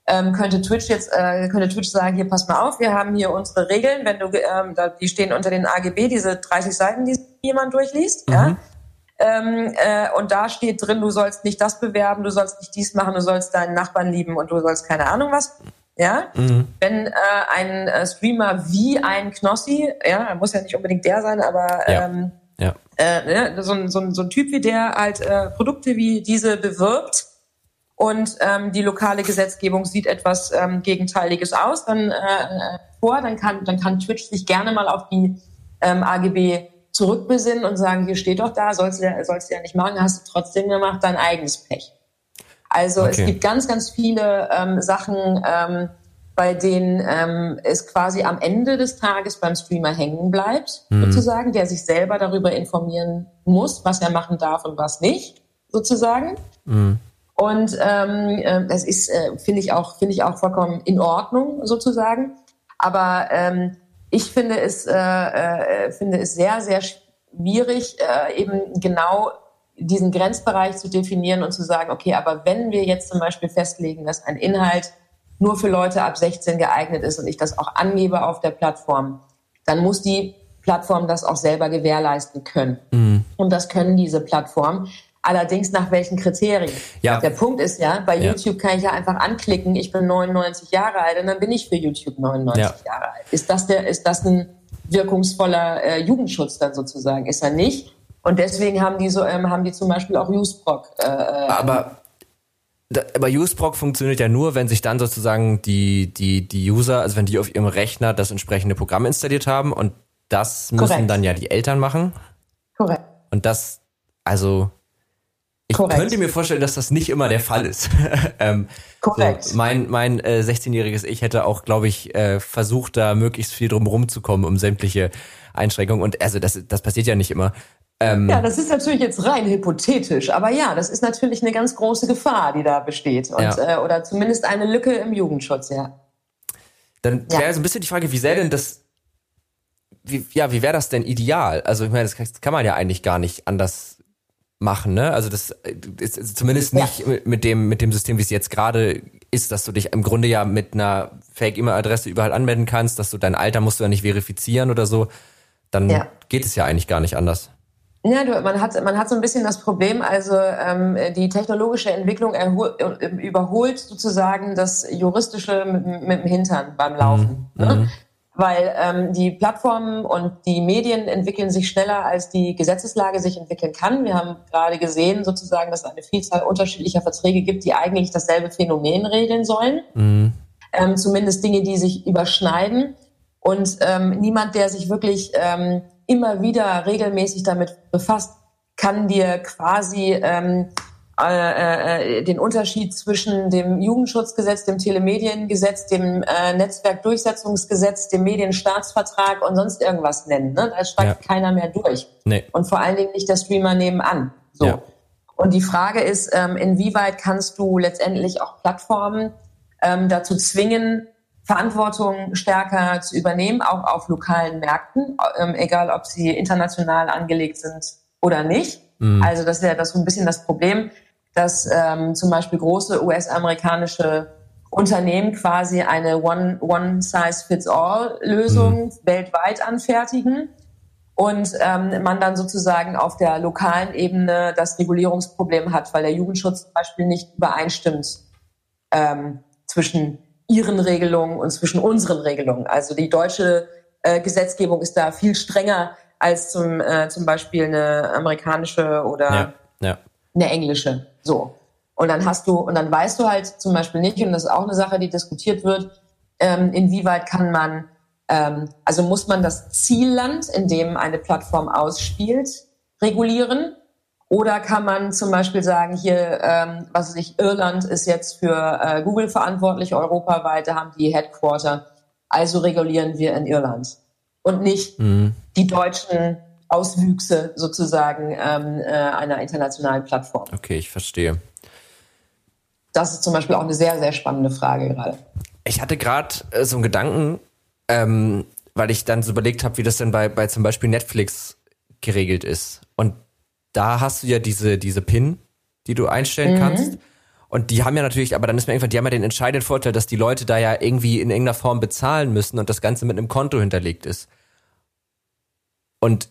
ähm, könnte Twitch jetzt äh, könnte Twitch sagen, hier pass mal auf, wir haben hier unsere Regeln, wenn du ähm, die stehen unter den AGB, diese 30 Seiten, die jemand durchliest, mhm. ja. Ähm, äh, und da steht drin, du sollst nicht das bewerben, du sollst nicht dies machen, du sollst deinen Nachbarn lieben und du sollst keine Ahnung was. Ja, mhm. wenn äh, ein äh, Streamer wie ein Knossi, ja, muss ja nicht unbedingt der sein, aber ja. Ähm, ja. Äh, ne, so, ein, so, ein, so ein Typ wie der halt äh, Produkte wie diese bewirbt, und ähm, die lokale Gesetzgebung sieht etwas ähm, Gegenteiliges aus, dann äh, vor, dann kann, dann kann Twitch sich gerne mal auf die ähm, AGB zurückbesinnen und sagen, hier steht doch da, sollst du, sollst du ja nicht machen, hast du trotzdem gemacht, dein eigenes Pech. Also okay. es gibt ganz, ganz viele ähm, Sachen, ähm, bei denen ähm, es quasi am Ende des Tages beim Streamer hängen bleibt, mhm. sozusagen, der sich selber darüber informieren muss, was er machen darf und was nicht, sozusagen. Mhm. Und ähm, äh, das ist, äh, finde ich auch, finde ich auch vollkommen in Ordnung sozusagen. Aber ähm, ich finde es, äh, äh, finde es sehr, sehr schwierig, äh, eben genau diesen Grenzbereich zu definieren und zu sagen, okay, aber wenn wir jetzt zum Beispiel festlegen, dass ein Inhalt nur für Leute ab 16 geeignet ist und ich das auch angebe auf der Plattform, dann muss die Plattform das auch selber gewährleisten können. Mhm. Und das können diese Plattformen. Allerdings nach welchen Kriterien? Ja. Der Punkt ist ja, bei ja. YouTube kann ich ja einfach anklicken, ich bin 99 Jahre alt und dann bin ich für YouTube 99 ja. Jahre alt. Ist das der, ist das ein wirkungsvoller äh, Jugendschutz dann sozusagen? Ist er nicht? Und deswegen haben die so, ähm, haben die zum Beispiel auch UseProc. Äh, äh aber aber UseProc funktioniert ja nur, wenn sich dann sozusagen die, die, die User, also wenn die auf ihrem Rechner das entsprechende Programm installiert haben und das müssen Korrekt. dann ja die Eltern machen. Korrekt. Und das, also ich Korrekt. könnte mir vorstellen, dass das nicht immer der Fall ist. ähm, Korrekt. So, mein mein äh, 16-jähriges Ich hätte auch, glaube ich, äh, versucht, da möglichst viel drum rumzukommen, um sämtliche Einschränkungen. Und also das, das passiert ja nicht immer. Ähm, ja, das ist natürlich jetzt rein hypothetisch, aber ja, das ist natürlich eine ganz große Gefahr, die da besteht. Und, ja. äh, oder zumindest eine Lücke im Jugendschutz, ja. Dann wäre ja. so ein bisschen die Frage, wie sähe denn das, wie, ja, wie wäre das denn ideal? Also ich meine, das kann man ja eigentlich gar nicht anders machen, ne? Also das ist zumindest nicht ja. mit dem mit dem System, wie es jetzt gerade ist, dass du dich im Grunde ja mit einer Fake-E-Mail-Adresse überall anmelden kannst, dass du dein Alter musst du ja nicht verifizieren oder so, dann ja. geht es ja eigentlich gar nicht anders. Ja, du, man hat man hat so ein bisschen das Problem, also ähm, die technologische Entwicklung überholt sozusagen das juristische mit, mit dem Hintern beim Laufen. Mhm. Ne? Weil ähm, die Plattformen und die Medien entwickeln sich schneller, als die Gesetzeslage sich entwickeln kann. Wir haben gerade gesehen, sozusagen, dass es eine Vielzahl unterschiedlicher Verträge gibt, die eigentlich dasselbe Phänomen regeln sollen. Mhm. Ähm, zumindest Dinge, die sich überschneiden. Und ähm, niemand, der sich wirklich ähm, immer wieder regelmäßig damit befasst, kann dir quasi ähm, äh, äh, den Unterschied zwischen dem Jugendschutzgesetz, dem Telemediengesetz, dem äh, Netzwerkdurchsetzungsgesetz, dem Medienstaatsvertrag und sonst irgendwas nennen. Ne? Da steigt ja. keiner mehr durch. Nee. Und vor allen Dingen nicht der Streamer nebenan. So. Ja. Und die Frage ist, ähm, inwieweit kannst du letztendlich auch Plattformen ähm, dazu zwingen, Verantwortung stärker zu übernehmen, auch auf lokalen Märkten, ähm, egal ob sie international angelegt sind oder nicht. Mhm. Also das ist ja das so ein bisschen das Problem dass ähm, zum Beispiel große US-amerikanische Unternehmen quasi eine One-Size-Fits-All-Lösung mhm. weltweit anfertigen und ähm, man dann sozusagen auf der lokalen Ebene das Regulierungsproblem hat, weil der Jugendschutz zum Beispiel nicht übereinstimmt ähm, zwischen ihren Regelungen und zwischen unseren Regelungen. Also die deutsche äh, Gesetzgebung ist da viel strenger als zum, äh, zum Beispiel eine amerikanische oder ja, ja. eine englische. So. Und dann hast du, und dann weißt du halt zum Beispiel nicht, und das ist auch eine Sache, die diskutiert wird, ähm, inwieweit kann man, ähm, also muss man das Zielland, in dem eine Plattform ausspielt, regulieren? Oder kann man zum Beispiel sagen, hier, ähm, was weiß ich, Irland ist jetzt für äh, Google verantwortlich, europaweit, da haben die Headquarter, also regulieren wir in Irland. Und nicht mhm. die deutschen Auswüchse sozusagen ähm, äh, einer internationalen Plattform. Okay, ich verstehe. Das ist zum Beispiel auch eine sehr, sehr spannende Frage gerade. Ich hatte gerade äh, so einen Gedanken, ähm, weil ich dann so überlegt habe, wie das denn bei, bei zum Beispiel Netflix geregelt ist. Und da hast du ja diese, diese PIN, die du einstellen mhm. kannst. Und die haben ja natürlich, aber dann ist mir irgendwann, die haben ja den entscheidenden Vorteil, dass die Leute da ja irgendwie in irgendeiner Form bezahlen müssen und das Ganze mit einem Konto hinterlegt ist. Und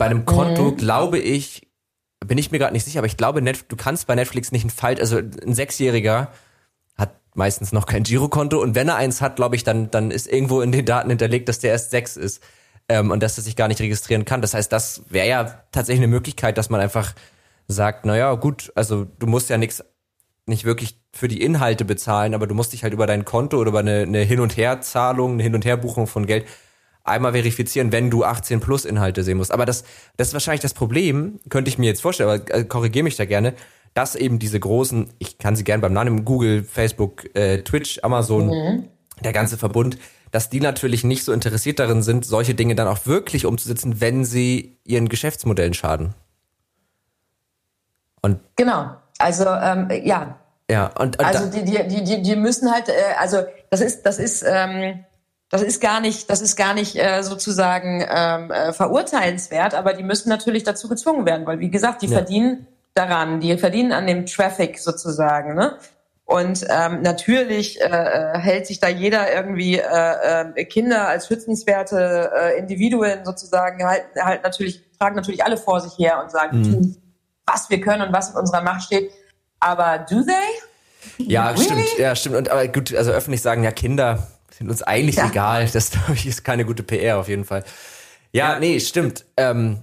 bei einem Konto, mhm. glaube ich, bin ich mir gerade nicht sicher, aber ich glaube, du kannst bei Netflix nicht ein Fall, also ein Sechsjähriger hat meistens noch kein Girokonto und wenn er eins hat, glaube ich, dann, dann ist irgendwo in den Daten hinterlegt, dass der erst sechs ist ähm, und dass er sich gar nicht registrieren kann. Das heißt, das wäre ja tatsächlich eine Möglichkeit, dass man einfach sagt, naja, gut, also du musst ja nichts nicht wirklich für die Inhalte bezahlen, aber du musst dich halt über dein Konto oder über eine, eine Hin- und Herzahlung, eine Hin- und Herbuchung von Geld einmal verifizieren, wenn du 18 plus Inhalte sehen musst. Aber das, das ist wahrscheinlich das Problem, könnte ich mir jetzt vorstellen, aber äh, korrigiere mich da gerne, dass eben diese großen, ich kann sie gerne beim Namen Google, Facebook, äh, Twitch, Amazon, mhm. der ganze Verbund, dass die natürlich nicht so interessiert darin sind, solche Dinge dann auch wirklich umzusetzen, wenn sie ihren Geschäftsmodellen schaden. Und genau. Also ähm, ja. Ja. Und, und also die, die, die, die müssen halt, äh, also das ist, das ist ähm, das ist gar nicht, das ist gar nicht äh, sozusagen ähm, äh, verurteilenswert, aber die müssen natürlich dazu gezwungen werden, weil wie gesagt, die ja. verdienen daran, die verdienen an dem Traffic sozusagen. Ne? Und ähm, natürlich äh, äh hält sich da jeder irgendwie äh, äh, Kinder als schützenswerte äh, Individuen sozusagen halt, halt natürlich tragen natürlich alle vor sich her und sagen, mhm. tun, was wir können und was in unserer Macht steht. Aber do they? Ja, really? stimmt. Ja, stimmt. Und aber gut, also öffentlich sagen ja Kinder sind uns eigentlich ja. egal. Das glaube ich ist keine gute PR auf jeden Fall. Ja, ja. nee, stimmt. Ähm,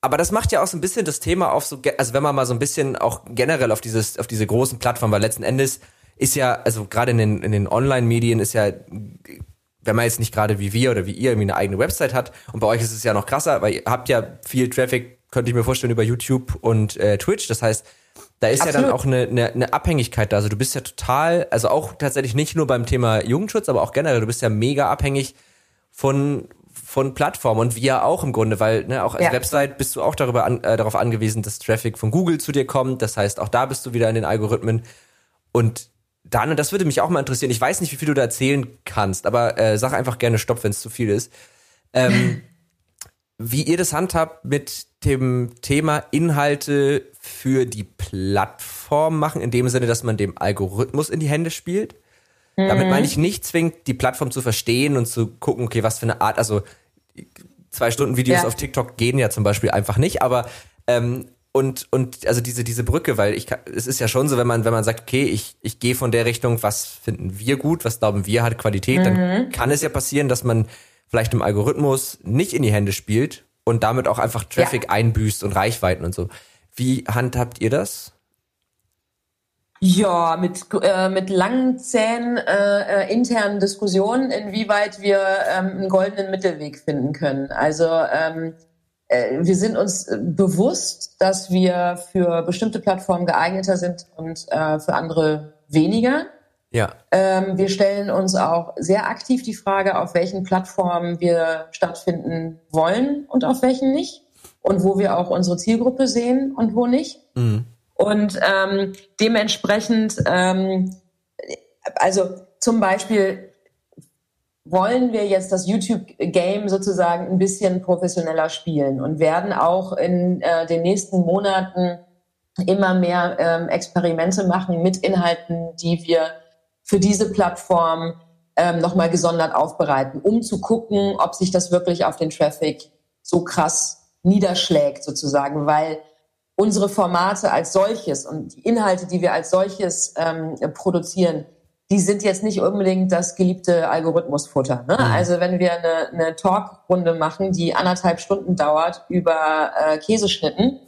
aber das macht ja auch so ein bisschen das Thema auf so, also wenn man mal so ein bisschen auch generell auf dieses, auf diese großen Plattformen, weil letzten Endes ist ja, also gerade in den, in den Online-Medien ist ja, wenn man jetzt nicht gerade wie wir oder wie ihr irgendwie eine eigene Website hat, und bei euch ist es ja noch krasser, weil ihr habt ja viel Traffic, könnte ich mir vorstellen, über YouTube und äh, Twitch. Das heißt, da ist Absolut. ja dann auch eine, eine, eine Abhängigkeit da. Also du bist ja total, also auch tatsächlich nicht nur beim Thema Jugendschutz, aber auch generell, du bist ja mega abhängig von, von Plattformen und wir auch im Grunde, weil ne, auch als ja. Website bist du auch darüber an, äh, darauf angewiesen, dass Traffic von Google zu dir kommt. Das heißt, auch da bist du wieder in den Algorithmen. Und dann, und das würde mich auch mal interessieren, ich weiß nicht, wie viel du da erzählen kannst, aber äh, sag einfach gerne Stopp, wenn es zu viel ist. Ähm, wie ihr das handhabt mit dem Thema Inhalte für die Plattform machen, in dem Sinne, dass man dem Algorithmus in die Hände spielt. Mhm. Damit meine ich nicht zwingend, die Plattform zu verstehen und zu gucken, okay, was für eine Art, also zwei Stunden Videos ja. auf TikTok gehen ja zum Beispiel einfach nicht, aber ähm, und und also diese diese Brücke, weil ich kann, es ist ja schon so, wenn man wenn man sagt, okay, ich ich gehe von der Richtung, was finden wir gut, was glauben wir hat Qualität, mhm. dann kann es ja passieren, dass man vielleicht im Algorithmus nicht in die Hände spielt und damit auch einfach Traffic ja. einbüßt und Reichweiten und so. Wie handhabt ihr das? Ja, mit, äh, mit langen, zähen äh, äh, internen Diskussionen, inwieweit wir ähm, einen goldenen Mittelweg finden können. Also ähm, äh, wir sind uns bewusst, dass wir für bestimmte Plattformen geeigneter sind und äh, für andere weniger. Ja. Ähm, wir stellen uns auch sehr aktiv die Frage, auf welchen Plattformen wir stattfinden wollen und auf welchen nicht. Und wo wir auch unsere Zielgruppe sehen und wo nicht. Mhm. Und ähm, dementsprechend, ähm, also zum Beispiel wollen wir jetzt das YouTube-Game sozusagen ein bisschen professioneller spielen und werden auch in äh, den nächsten Monaten immer mehr ähm, Experimente machen mit Inhalten, die wir für diese Plattform ähm, nochmal gesondert aufbereiten, um zu gucken, ob sich das wirklich auf den Traffic so krass niederschlägt sozusagen, weil unsere Formate als solches und die Inhalte, die wir als solches ähm, produzieren, die sind jetzt nicht unbedingt das geliebte Algorithmusfutter. Ne? Mhm. Also wenn wir eine, eine Talkrunde machen, die anderthalb Stunden dauert über äh, Käseschnitten,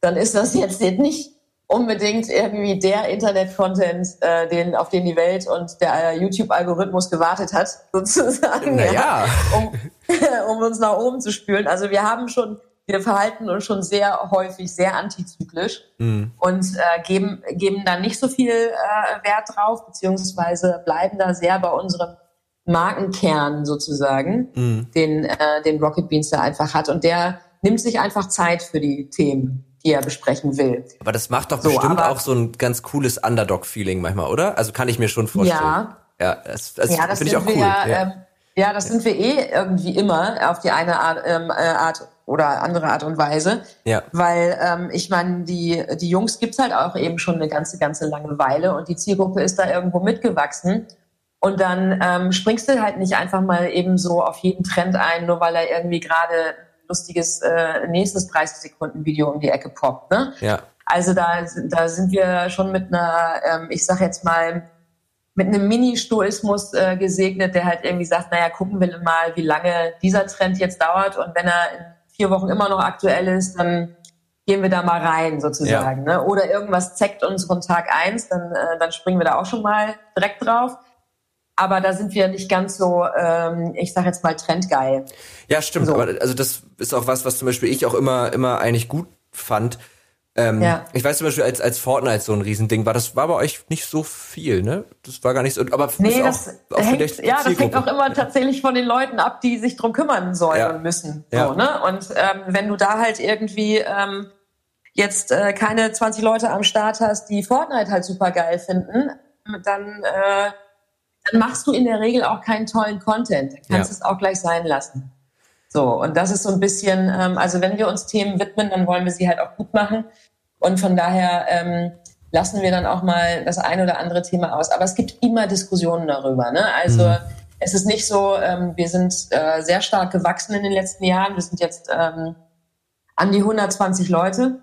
dann ist das jetzt nicht unbedingt irgendwie der Internet-Content, äh, den, auf den die Welt und der äh, YouTube-Algorithmus gewartet hat, sozusagen, naja. ja, um, um uns nach oben zu spülen. Also wir haben schon wir verhalten uns schon sehr häufig sehr antizyklisch mhm. und äh, geben, geben da nicht so viel äh, Wert drauf, beziehungsweise bleiben da sehr bei unserem Markenkern sozusagen, mhm. den, äh, den Rocket Beans da einfach hat. Und der nimmt sich einfach Zeit für die Themen, die er besprechen will. Aber das macht doch so, bestimmt auch so ein ganz cooles Underdog-Feeling manchmal, oder? Also kann ich mir schon vorstellen. Ja, ja das, das, ja, das finde ich auch cool. Ja, ja. Ähm, ja, das sind wir eh irgendwie immer auf die eine Art, ähm, äh, Art oder andere Art und Weise. Ja. Weil ähm, ich meine, die, die Jungs gibt's halt auch eben schon eine ganze, ganze lange Weile und die Zielgruppe ist da irgendwo mitgewachsen. Und dann ähm, springst du halt nicht einfach mal eben so auf jeden Trend ein, nur weil er irgendwie gerade lustiges äh, nächstes 30 Sekunden Video um die Ecke poppt. Ne? Ja. Also da, da sind wir schon mit einer, ähm, ich sag jetzt mal, mit einem Mini-Stoismus äh, gesegnet, der halt irgendwie sagt, naja, gucken wir mal, wie lange dieser Trend jetzt dauert und wenn er in vier Wochen immer noch aktuell ist, dann gehen wir da mal rein sozusagen. Ja. Ne? Oder irgendwas zeckt uns von Tag eins, dann, äh, dann springen wir da auch schon mal direkt drauf. Aber da sind wir nicht ganz so, ähm, ich sag jetzt mal, trendgeil. Ja, stimmt. So. Aber also das ist auch was, was zum Beispiel ich auch immer, immer eigentlich gut fand. Ähm, ja. Ich weiß zum Beispiel, als, als Fortnite so ein Riesending war, das war bei euch nicht so viel, ne? Das war gar nicht so, aber nee, das auch, auch hängt, ja, das hängt auch immer tatsächlich von den Leuten ab, die sich drum kümmern sollen ja. und müssen. Ja. So, ne? Und ähm, wenn du da halt irgendwie ähm, jetzt äh, keine 20 Leute am Start hast, die Fortnite halt super geil finden, dann, äh, dann machst du in der Regel auch keinen tollen Content. Dann kannst ja. es auch gleich sein lassen. So, und das ist so ein bisschen, ähm, also wenn wir uns Themen widmen, dann wollen wir sie halt auch gut machen. Und von daher ähm, lassen wir dann auch mal das eine oder andere Thema aus. Aber es gibt immer Diskussionen darüber. Ne? Also mhm. es ist nicht so, ähm, wir sind äh, sehr stark gewachsen in den letzten Jahren. Wir sind jetzt ähm, an die 120 Leute.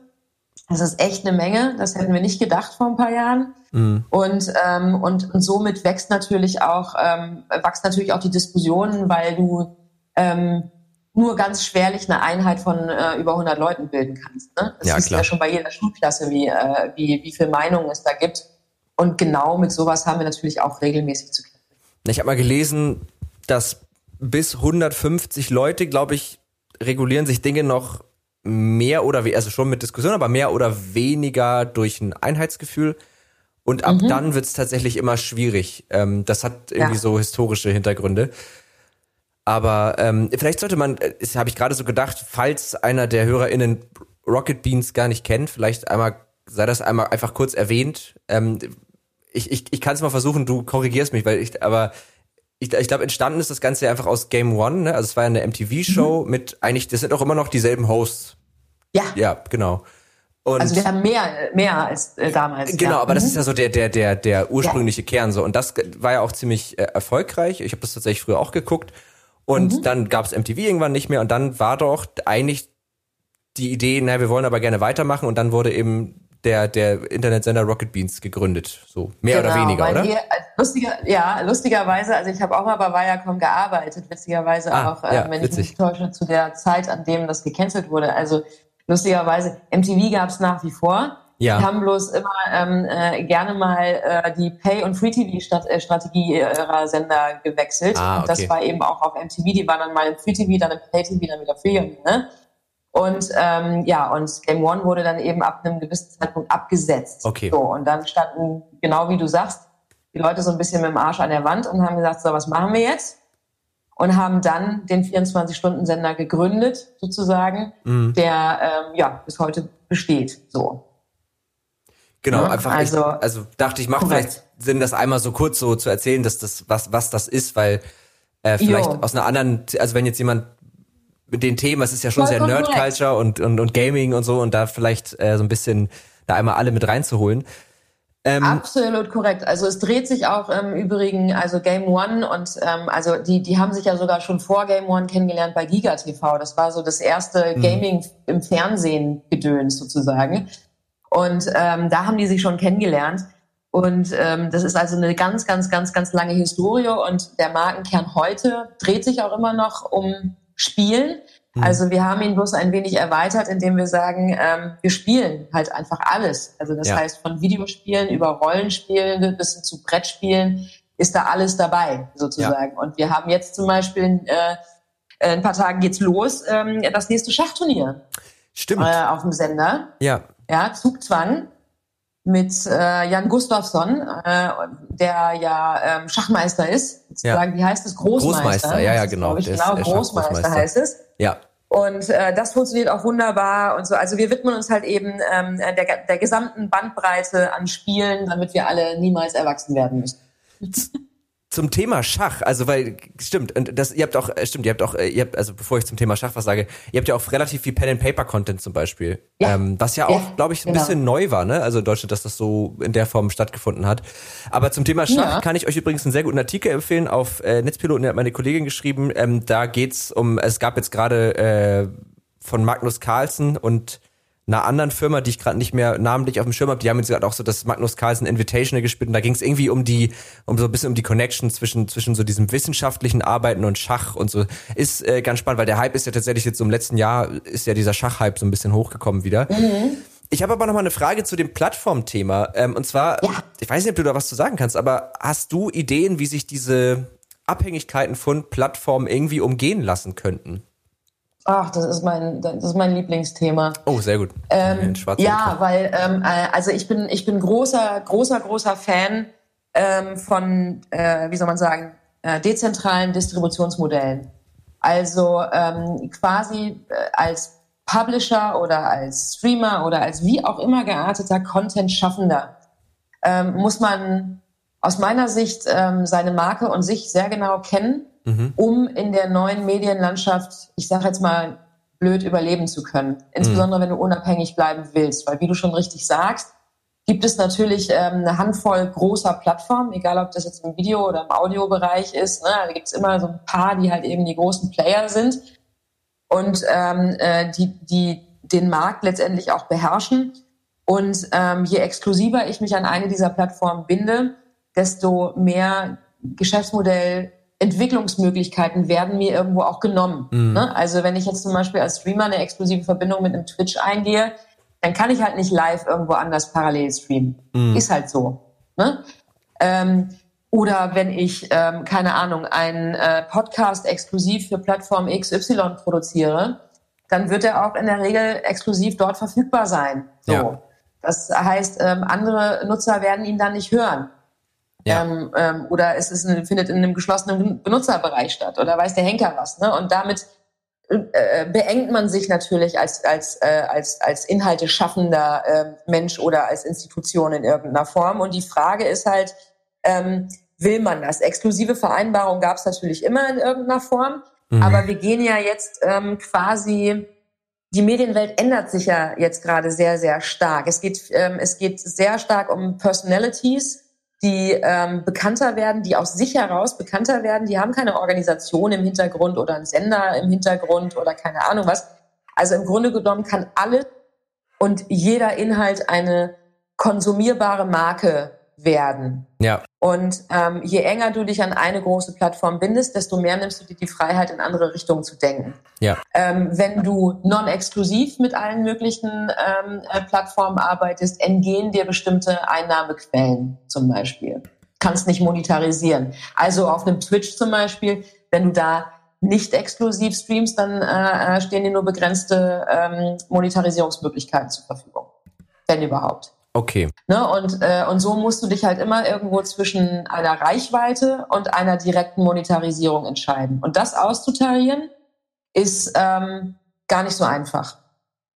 Das ist echt eine Menge. Das hätten wir nicht gedacht vor ein paar Jahren. Mhm. Und, ähm, und, und somit wächst natürlich auch, ähm, wächst natürlich auch die Diskussionen, weil du ähm, nur ganz schwerlich eine Einheit von äh, über 100 Leuten bilden kannst. Ne? Das ja, ist klar. ja schon bei jeder Schulklasse, wie, äh, wie, wie viel Meinungen es da gibt. Und genau mit sowas haben wir natürlich auch regelmäßig zu kämpfen. Ich habe mal gelesen, dass bis 150 Leute, glaube ich, regulieren sich Dinge noch mehr oder weniger, also schon mit Diskussion, aber mehr oder weniger durch ein Einheitsgefühl. Und ab mhm. dann wird es tatsächlich immer schwierig. Ähm, das hat irgendwie ja. so historische Hintergründe. Aber ähm, vielleicht sollte man, äh, das habe ich gerade so gedacht, falls einer der HörerInnen Rocket Beans gar nicht kennt, vielleicht einmal, sei das einmal einfach kurz erwähnt. Ähm, ich ich, ich kann es mal versuchen, du korrigierst mich, weil ich, aber ich, ich glaube, entstanden ist das Ganze ja einfach aus Game One, ne? Also es war ja eine MTV-Show mhm. mit eigentlich, das sind auch immer noch dieselben Hosts. Ja. Ja, genau. Und also wir haben mehr, mehr als äh, damals. Genau, ja. aber das mhm. ist ja so der, der, der, der ursprüngliche ja. Kern so. Und das war ja auch ziemlich äh, erfolgreich. Ich habe das tatsächlich früher auch geguckt. Und mhm. dann gab es MTV irgendwann nicht mehr und dann war doch eigentlich die Idee, naja, wir wollen aber gerne weitermachen und dann wurde eben der, der Internetsender Rocket Beans gegründet. So, mehr genau, oder weniger, oder? Wir, äh, lustiger, ja, lustigerweise, also ich habe auch mal bei Viacom gearbeitet, witzigerweise ah, auch, ja, äh, wenn witzig. ich mich täusche, zu der Zeit, an dem das gecancelt wurde. Also lustigerweise, MTV gab es nach wie vor. Ja. Wir haben bloß immer ähm, äh, gerne mal äh, die Pay- und Free-TV-Strategie ihrer Sender gewechselt. Ah, okay. Und das war eben auch auf MTV. Die waren dann mal im Free-TV, dann im Pay-TV, dann wieder Free. Ne? Und ähm, ja, und Game One wurde dann eben ab einem gewissen Zeitpunkt abgesetzt. Okay. So, und dann standen, genau wie du sagst, die Leute so ein bisschen mit dem Arsch an der Wand und haben gesagt, so, was machen wir jetzt? Und haben dann den 24-Stunden-Sender gegründet, sozusagen, mhm. der ähm, ja bis heute besteht. So. Genau, ja, einfach also, ich, also dachte ich, macht vielleicht Sinn, das einmal so kurz so zu erzählen, dass das was was das ist, weil äh, vielleicht jo. aus einer anderen, also wenn jetzt jemand mit den Themen, es ist ja schon Voll sehr Nerd Culture und, und und Gaming und so und da vielleicht äh, so ein bisschen da einmal alle mit reinzuholen. Ähm, Absolut korrekt. Also es dreht sich auch im Übrigen, also Game One und ähm, also die, die haben sich ja sogar schon vor Game One kennengelernt bei Giga TV. Das war so das erste mhm. Gaming im Fernsehen gedöns sozusagen. Und ähm, da haben die sich schon kennengelernt. Und ähm, das ist also eine ganz, ganz, ganz, ganz lange Historie. Und der Markenkern heute dreht sich auch immer noch um Spielen. Mhm. Also wir haben ihn bloß ein wenig erweitert, indem wir sagen, ähm, wir spielen halt einfach alles. Also das ja. heißt von Videospielen über Rollenspielen bis hin zu Brettspielen ist da alles dabei sozusagen. Ja. Und wir haben jetzt zum Beispiel äh, ein paar Tagen geht's los, ähm, das nächste Schachturnier. Stimmt. Äh, auf dem Sender. Ja. Ja, Zugzwang mit äh, Jan Gustafsson, äh, der ja ähm, Schachmeister ist. Sozusagen, ja. Wie heißt es? Großmeister. Großmeister, ja, ja, genau. Ich, genau, Großmeister, Großmeister heißt es. Ja. Und äh, das funktioniert auch wunderbar und so. Also wir widmen uns halt eben ähm, der, der gesamten Bandbreite an Spielen, damit wir alle niemals erwachsen werden müssen zum Thema Schach, also weil stimmt und das ihr habt auch äh, stimmt ihr habt auch äh, ihr habt also bevor ich zum Thema Schach was sage, ihr habt ja auch relativ viel Pen and Paper Content zum Beispiel, ja. Ähm, was ja auch ja, glaube ich ein genau. bisschen neu war, ne? Also in Deutschland, dass das so in der Form stattgefunden hat. Aber zum Thema Schach ja. kann ich euch übrigens einen sehr guten Artikel empfehlen auf äh, Netzpiloten, der hat meine Kollegin geschrieben. Ähm, da geht's um es gab jetzt gerade äh, von Magnus Carlsen und einer anderen Firma, die ich gerade nicht mehr namentlich auf dem Schirm habe, die haben jetzt gerade auch so das Magnus Carlsen Invitational gespielt und da ging es irgendwie um die, um so ein bisschen um die Connection zwischen, zwischen so diesem wissenschaftlichen Arbeiten und Schach und so. Ist äh, ganz spannend, weil der Hype ist ja tatsächlich jetzt so im letzten Jahr ist ja dieser Schachhype so ein bisschen hochgekommen wieder. Mhm. Ich habe aber noch mal eine Frage zu dem Plattformthema. Ähm, und zwar, ja. ich weiß nicht, ob du da was zu sagen kannst, aber hast du Ideen, wie sich diese Abhängigkeiten von Plattformen irgendwie umgehen lassen könnten? Ach, das ist mein, das ist mein Lieblingsthema. Oh, sehr gut. Ähm, ja, weil ähm, äh, also ich bin ich bin großer großer großer Fan ähm, von äh, wie soll man sagen äh, dezentralen Distributionsmodellen. Also ähm, quasi äh, als Publisher oder als Streamer oder als wie auch immer gearteter Content-Schaffender ähm, muss man aus meiner Sicht ähm, seine Marke und sich sehr genau kennen mhm. um in der neuen Medienlandschaft, ich sage jetzt mal, blöd überleben zu können. Insbesondere mhm. wenn du unabhängig bleiben willst. Weil wie du schon richtig sagst, gibt es natürlich ähm, eine Handvoll großer Plattformen, egal ob das jetzt im Video- oder im Audiobereich ist. Ne? Da gibt es immer so ein paar, die halt eben die großen Player sind und ähm, äh, die, die den Markt letztendlich auch beherrschen. Und ähm, je exklusiver ich mich an eine dieser Plattformen binde, desto mehr Geschäftsmodell Entwicklungsmöglichkeiten werden mir irgendwo auch genommen. Mhm. Ne? Also wenn ich jetzt zum Beispiel als Streamer eine exklusive Verbindung mit einem Twitch eingehe, dann kann ich halt nicht live irgendwo anders parallel streamen. Mhm. Ist halt so. Ne? Ähm, oder wenn ich, ähm, keine Ahnung, einen äh, Podcast exklusiv für Plattform XY produziere, dann wird er auch in der Regel exklusiv dort verfügbar sein. So. Ja. Das heißt, ähm, andere Nutzer werden ihn dann nicht hören. Ja. Ähm, ähm, oder es ist findet in einem geschlossenen Benutzerbereich statt oder weiß der Henker was. Ne? Und damit äh, beengt man sich natürlich als, als, äh, als, als Inhalte schaffender äh, Mensch oder als Institution in irgendeiner Form. Und die Frage ist halt, ähm, will man das? Exklusive Vereinbarungen gab es natürlich immer in irgendeiner Form, mhm. aber wir gehen ja jetzt ähm, quasi die Medienwelt ändert sich ja jetzt gerade sehr, sehr stark. Es geht, ähm, es geht sehr stark um Personalities, die ähm, bekannter werden, die aus sich heraus bekannter werden. Die haben keine Organisation im Hintergrund oder einen Sender im Hintergrund oder keine Ahnung was. Also im Grunde genommen kann alles und jeder Inhalt eine konsumierbare Marke werden. Ja. Und ähm, je enger du dich an eine große Plattform bindest, desto mehr nimmst du dir die Freiheit, in andere Richtungen zu denken. Ja. Ähm, wenn du non-exklusiv mit allen möglichen ähm, äh, Plattformen arbeitest, entgehen dir bestimmte Einnahmequellen zum Beispiel. Kannst nicht monetarisieren. Also auf einem Twitch zum Beispiel, wenn du da nicht exklusiv streamst, dann äh, äh stehen dir nur begrenzte ähm, Monetarisierungsmöglichkeiten zur Verfügung. Wenn überhaupt. Okay. Ne, und, äh, und so musst du dich halt immer irgendwo zwischen einer Reichweite und einer direkten Monetarisierung entscheiden. Und das auszutarieren ist ähm, gar nicht so einfach.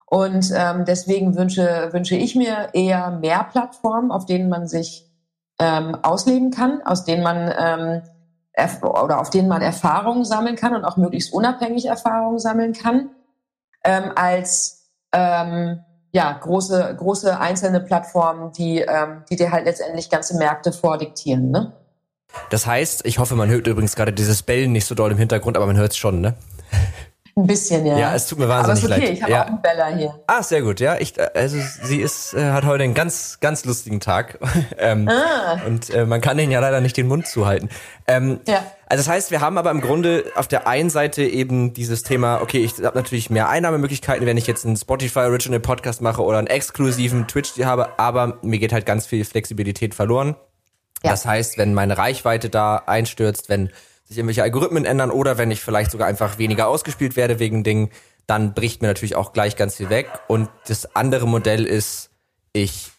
Und ähm, deswegen wünsche, wünsche ich mir eher mehr Plattformen, auf denen man sich ähm, ausleben kann, aus denen man ähm, oder auf denen man Erfahrungen sammeln kann und auch möglichst unabhängig Erfahrungen sammeln kann, ähm, als ähm, ja, große, große einzelne Plattformen, die, ähm, die dir halt letztendlich ganze Märkte vordiktieren. Ne? Das heißt, ich hoffe, man hört übrigens gerade dieses Bellen nicht so doll im Hintergrund, aber man hört es schon, ne? Ein bisschen, ja. Ja, es tut mir wahnsinnig Aber ist okay, leid. ich habe ja. auch einen Beller hier. Ah, sehr gut, ja. Ich, äh, also sie ist, äh, hat heute einen ganz, ganz lustigen Tag. ähm, Ah. Und äh, man kann den ja leider nicht den Mund zuhalten. Ähm, Ja. Also das heißt, wir haben aber im Grunde auf der einen Seite eben dieses Thema, okay, ich habe natürlich mehr Einnahmemöglichkeiten, wenn ich jetzt einen Spotify Original Podcast mache oder einen exklusiven Twitch habe, aber mir geht halt ganz viel Flexibilität verloren. Ja. Das heißt, wenn meine Reichweite da einstürzt, wenn sich irgendwelche Algorithmen ändern oder wenn ich vielleicht sogar einfach weniger ausgespielt werde wegen Dingen, dann bricht mir natürlich auch gleich ganz viel weg. Und das andere Modell ist, ich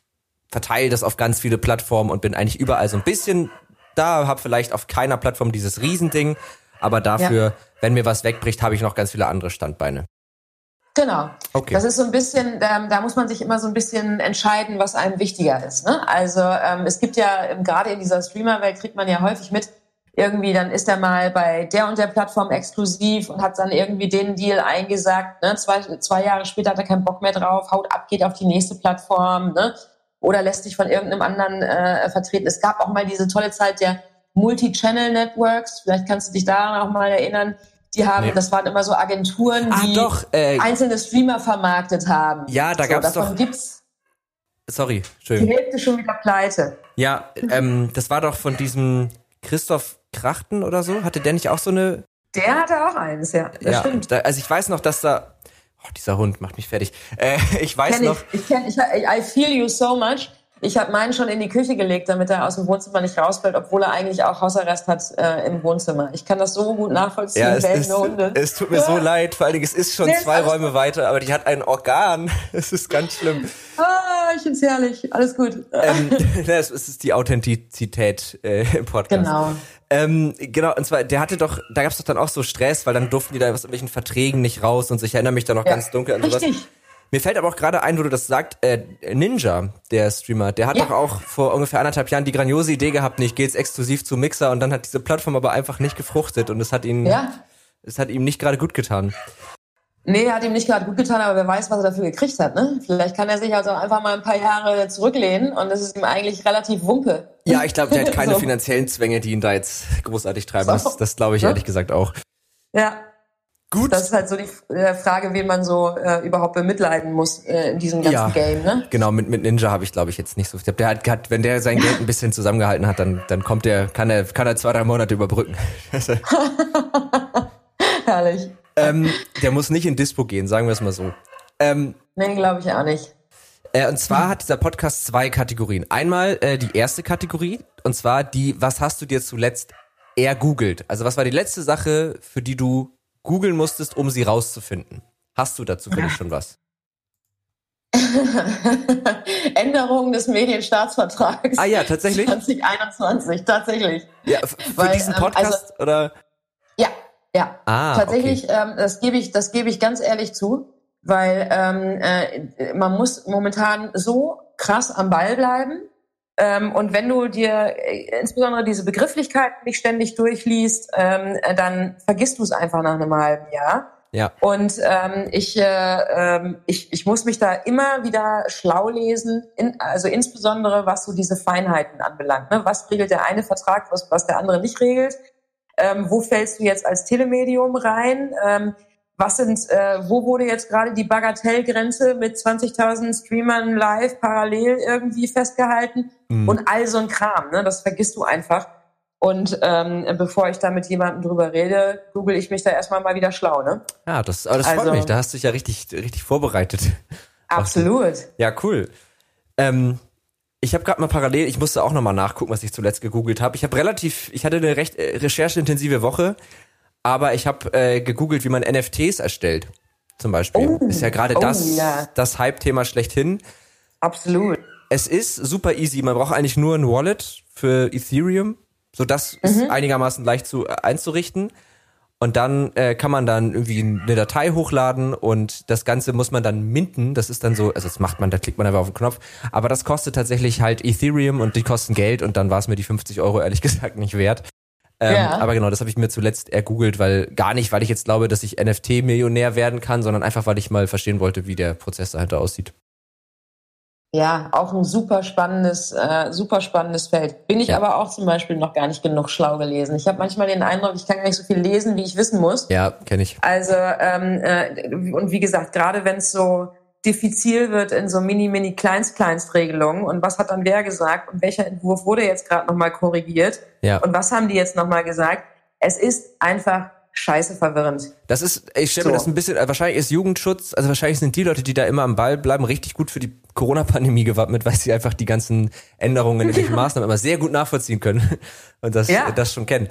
verteile das auf ganz viele Plattformen und bin eigentlich überall so ein bisschen da, habe vielleicht auf keiner Plattform dieses Riesending, aber dafür, wenn mir was wegbricht, habe ich noch ganz viele andere Standbeine. Genau. Okay. Das ist so ein bisschen, ähm, da muss man sich immer so ein bisschen entscheiden, was einem wichtiger ist. Ne? Also ähm, es gibt ja ähm, gerade in dieser Streamer-Welt kriegt man ja häufig mit, irgendwie dann ist er mal bei der und der Plattform exklusiv und hat dann irgendwie den Deal eingesagt. Ne? Zwei, zwei Jahre später hat er keinen Bock mehr drauf, haut ab, geht auf die nächste Plattform ne? oder lässt sich von irgendeinem anderen äh, vertreten. Es gab auch mal diese tolle Zeit der Multi-Channel-Networks. Vielleicht kannst du dich daran auch mal erinnern. Die haben, Nee. das waren immer so Agenturen, Ah, die doch, äh, einzelne Streamer vermarktet haben. Ja, da so, gab's davon doch- gibt's Sorry, die Entschuldigung. Hälfte schon wieder pleite. Ja, ähm, das war doch von diesem Christoph Krachten oder so. Hatte der nicht auch so eine Der hatte auch eins, ja. Das ja, stimmt. Da, also ich weiß noch, dass da. Oh, dieser Hund macht mich fertig. Äh, ich weiß Kenn noch. ich, ich, kenn, ich, I feel you so much. Ich habe meinen schon in die Küche gelegt, damit er aus dem Wohnzimmer nicht rausfällt, obwohl er eigentlich auch Hausarrest hat äh, im Wohnzimmer. Ich kann das so gut nachvollziehen, Ja, es, ist, Hunde. es tut mir so leid. Vor allen Dingen, es ist schon Nee, zwei Räume weiter, aber die hat ein Organ. Es ist ganz schlimm. ah, ich find's herrlich. Alles gut. ähm, es ist die Authentizität äh, im Podcast. Genau. Ähm, genau, und zwar, der hatte doch, da gab's doch dann auch so Stress, weil dann durften die da aus irgendwelchen Verträgen nicht raus und so. ich erinnere mich da noch Ja, ganz dunkel an sowas. Richtig. Mir fällt aber auch gerade ein, wo du das sagst, äh, Ninja, der Streamer, der hat Ja. doch auch vor ungefähr anderthalb Jahren die grandiose Idee gehabt, nicht geht's exklusiv zu Mixer und dann hat diese Plattform aber einfach nicht gefruchtet und es hat ihn, Ja. es hat ihm nicht gerade gut getan. Nee, hat ihm nicht gerade gut getan, aber wer weiß, was er dafür gekriegt hat. Ne? Vielleicht kann er sich also einfach mal ein paar Jahre zurücklehnen und es ist ihm eigentlich relativ wumpe. Ja, ich glaube, der hat keine So. finanziellen Zwänge, die ihn da jetzt großartig treiben. So. Das, das glaube ich Ja. ehrlich gesagt auch. Ja, Gut. das ist halt so die äh, Frage, wen man so äh, überhaupt bemitleiden muss äh, in diesem ganzen ja, Game. Ne? genau, mit, mit Ninja habe ich, glaube ich, jetzt nicht so. Ich glaub, der hat, hat, wenn der sein Geld ein bisschen zusammengehalten hat, dann, dann kommt der, kann er, kann er zwei, drei Monate überbrücken. Herrlich. ähm, der muss nicht in Dispo gehen, sagen wir es mal so. Ähm, Nee, glaube ich auch nicht. Äh, und zwar hat dieser Podcast zwei Kategorien. Einmal äh, die erste Kategorie, und zwar die, was hast du dir zuletzt ergoogelt? Also was war die letzte Sache, für die du googeln musstest, um sie rauszufinden? Hast du dazu vielleicht schon was? Änderung des Medienstaatsvertrags. Ah ja, tatsächlich? 2021, tatsächlich. Ja, für Weil, diesen ähm, Podcast oder? Ja, ja. Ah, Tatsächlich, ähm, das gebe ich, das gebe ich ganz ehrlich zu, weil ähm, äh, man muss momentan so krass am Ball bleiben. Ähm, und wenn du dir äh, insbesondere diese Begrifflichkeiten nicht ständig durchliest, ähm, äh, dann vergisst du es einfach nach einem halben Jahr. Ja. Und ähm, ich, äh, ähm, ich, ich muss mich da immer wieder schlau lesen, in, also insbesondere was so diese Feinheiten anbelangt. Ne? Was regelt der eine Vertrag, was, was der andere nicht regelt? Ähm, wo fällst du jetzt als Telemedium rein? Ähm, was sind, äh, wo wurde jetzt gerade die Bagatellgrenze mit 20.000 Streamern live parallel irgendwie festgehalten? Mhm. Und all so ein Kram, ne? das vergisst du einfach. Und ähm, bevor ich da mit jemandem drüber rede, google ich mich da erstmal mal wieder schlau, ne? Ja, das, aber das freut Also- mich. Da hast du dich ja richtig, richtig vorbereitet. Absolut. Ja, cool. Ähm, ich habe gerade mal parallel, ich musste auch noch mal nachgucken, was ich zuletzt gegoogelt habe. Ich habe relativ, ich hatte eine recht äh, rechercheintensive Woche, aber ich habe äh, gegoogelt, wie man NFTs erstellt. Zum Beispiel. Oh. Ist ja gerade Oh, das, ja. das Hype-Thema schlechthin. Absolut. Es ist super easy. Man braucht eigentlich nur ein Wallet für Ethereum. So das ist einigermaßen leicht zu äh, einzurichten. Und dann äh, kann man dann irgendwie eine Datei hochladen und das Ganze muss man dann minten. Das ist dann so, also das macht man, da klickt man einfach auf den Knopf. Aber das kostet tatsächlich halt Ethereum und die kosten Geld und dann war es mir die 50 Euro ehrlich gesagt nicht wert. Ähm, Ja. Aber genau, das habe ich mir zuletzt ergoogelt, weil gar nicht, weil ich jetzt glaube, dass ich NFT-Millionär werden kann, sondern einfach, weil ich mal verstehen wollte, wie der Prozess dahinter aussieht. ja, auch ein super spannendes, äh, super spannendes Feld. Bin ich ja. aber auch zum Beispiel noch gar nicht genug schlau gelesen. Ich habe manchmal den Eindruck, ich kann gar nicht so viel lesen, wie ich wissen muss. Ja, kenne ich. Also ähm, äh, und wie gesagt, gerade wenn es so diffizil wird in so mini mini kleinst kleinst Regelungen und was hat dann wer gesagt und welcher Entwurf wurde jetzt gerade noch mal korrigiert ja. und was haben die jetzt noch mal gesagt? Es ist einfach scheiße verwirrend. Das ist, ich stelle so. mir das ein bisschen, wahrscheinlich ist Jugendschutz, also wahrscheinlich sind die Leute, die da immer am Ball bleiben, richtig gut für die Corona-Pandemie gewappnet, weil sie einfach die ganzen Änderungen in welchen Maßnahmen immer sehr gut nachvollziehen können und das, ja. das schon kennen.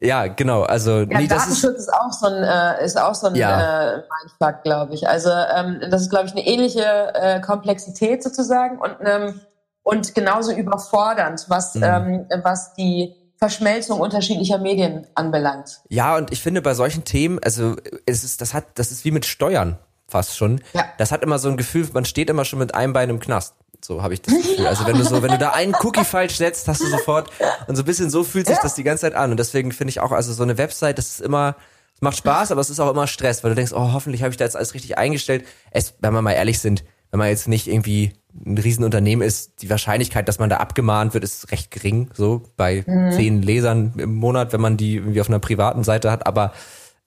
Ja, genau. Also ja, nee, Datenschutz das ist, ist auch so ein äh, ist auch so ein ja. äh, Mindfuck, glaube ich. Also ähm, das ist, glaube ich, eine ähnliche äh, Komplexität sozusagen und ähm, und genauso überfordernd, was mhm. ähm, was die Verschmelzung unterschiedlicher Medien anbelangt. Ja, und ich finde bei solchen Themen, also es ist, das hat, das ist wie mit Steuern fast schon. Ja. Das hat immer so ein Gefühl, man steht immer schon mit einem Bein im Knast. So habe ich das Gefühl. Also wenn du so, wenn du da einen Cookie falsch setzt, hast du sofort und so ein bisschen so fühlt sich das die ganze Zeit an. Und deswegen finde ich auch, also so eine Website, das ist immer, es macht Spaß, aber es ist auch immer Stress, weil du denkst, oh, hoffentlich habe ich da jetzt alles richtig eingestellt. Es, wenn wir mal ehrlich sind, wenn man jetzt nicht irgendwie ein Riesenunternehmen ist, die Wahrscheinlichkeit, dass man da abgemahnt wird, ist recht gering, so bei mhm. zehn Lesern im Monat, wenn man die irgendwie auf einer privaten Seite hat. Aber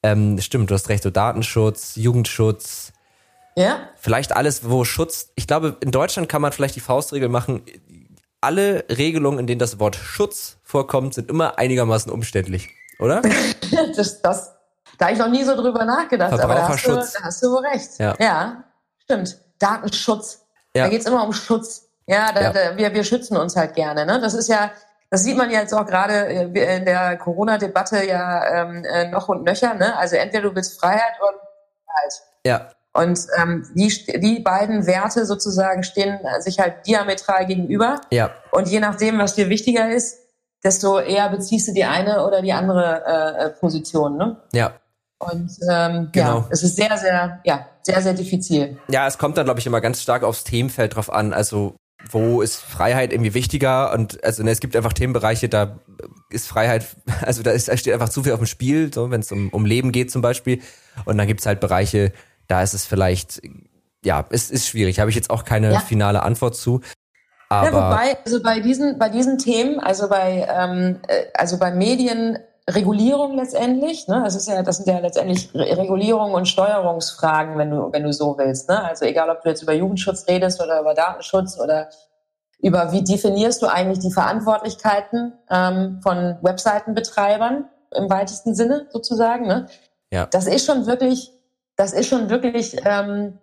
ähm, stimmt, du hast recht, so Datenschutz, Jugendschutz, ja. vielleicht alles, wo Schutz. Ich glaube, in Deutschland kann man vielleicht die Faustregel machen. Alle Regelungen, in denen das Wort Schutz vorkommt, sind immer einigermaßen umständlich, oder? das, das, da habe ich noch nie so drüber nachgedacht, aber da hast, du, da hast du wohl recht. Ja. ja, stimmt. Datenschutz. Ja. Da geht's immer um Schutz. Ja, da, ja. Da, wir, wir schützen uns halt gerne. Ne? Das ist ja, das sieht man ja jetzt auch gerade äh, in der Corona-Debatte ja ähm, äh, noch und nöcher. Ne? Also entweder du willst Freiheit oder Freiheit. Ja. Und ähm, die, die beiden Werte sozusagen stehen sich halt diametral gegenüber. Ja. Und je nachdem, was dir wichtiger ist, desto eher beziehst du die eine oder die andere äh, Position. Ne? Ja. Und ähm, genau. ja, es ist sehr, sehr, ja, sehr, sehr diffizil. Ja, es kommt dann, glaube ich, immer ganz stark aufs Themenfeld drauf an. Also wo ist Freiheit irgendwie wichtiger? Und also ne, es gibt einfach Themenbereiche, da ist Freiheit, also da, ist, da steht einfach zu viel auf dem Spiel, so wenn es um, um Leben geht zum Beispiel. Und dann gibt's halt Bereiche, da ist es vielleicht, ja, es ist schwierig. Habe ich jetzt auch keine ja. finale Antwort zu. Aber ja, wobei, also bei diesen, bei diesen Themen, also bei, ähm, äh, also bei Medien Regulierung letztendlich. Ne? Das ist ja, das sind ja letztendlich Regulierung und Steuerungsfragen, wenn du, wenn du so willst. Ne? Also egal, ob du jetzt über Jugendschutz redest oder über Datenschutz oder über wie definierst du eigentlich die Verantwortlichkeiten ähm, von Webseitenbetreibern im weitesten Sinne sozusagen. Ne? Ja. Das ist schon wirklich, das ist schon wirklich ähm,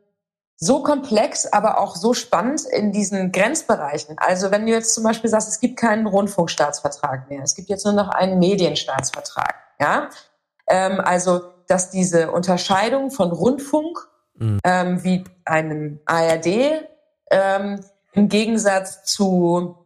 so komplex, aber auch so spannend in diesen Grenzbereichen. Also wenn du jetzt zum Beispiel sagst, es gibt keinen Rundfunkstaatsvertrag mehr, es gibt jetzt nur noch einen Medienstaatsvertrag, ja, ähm, also dass diese Unterscheidung von Rundfunk mhm. ähm, wie einem ARD ähm, im Gegensatz zu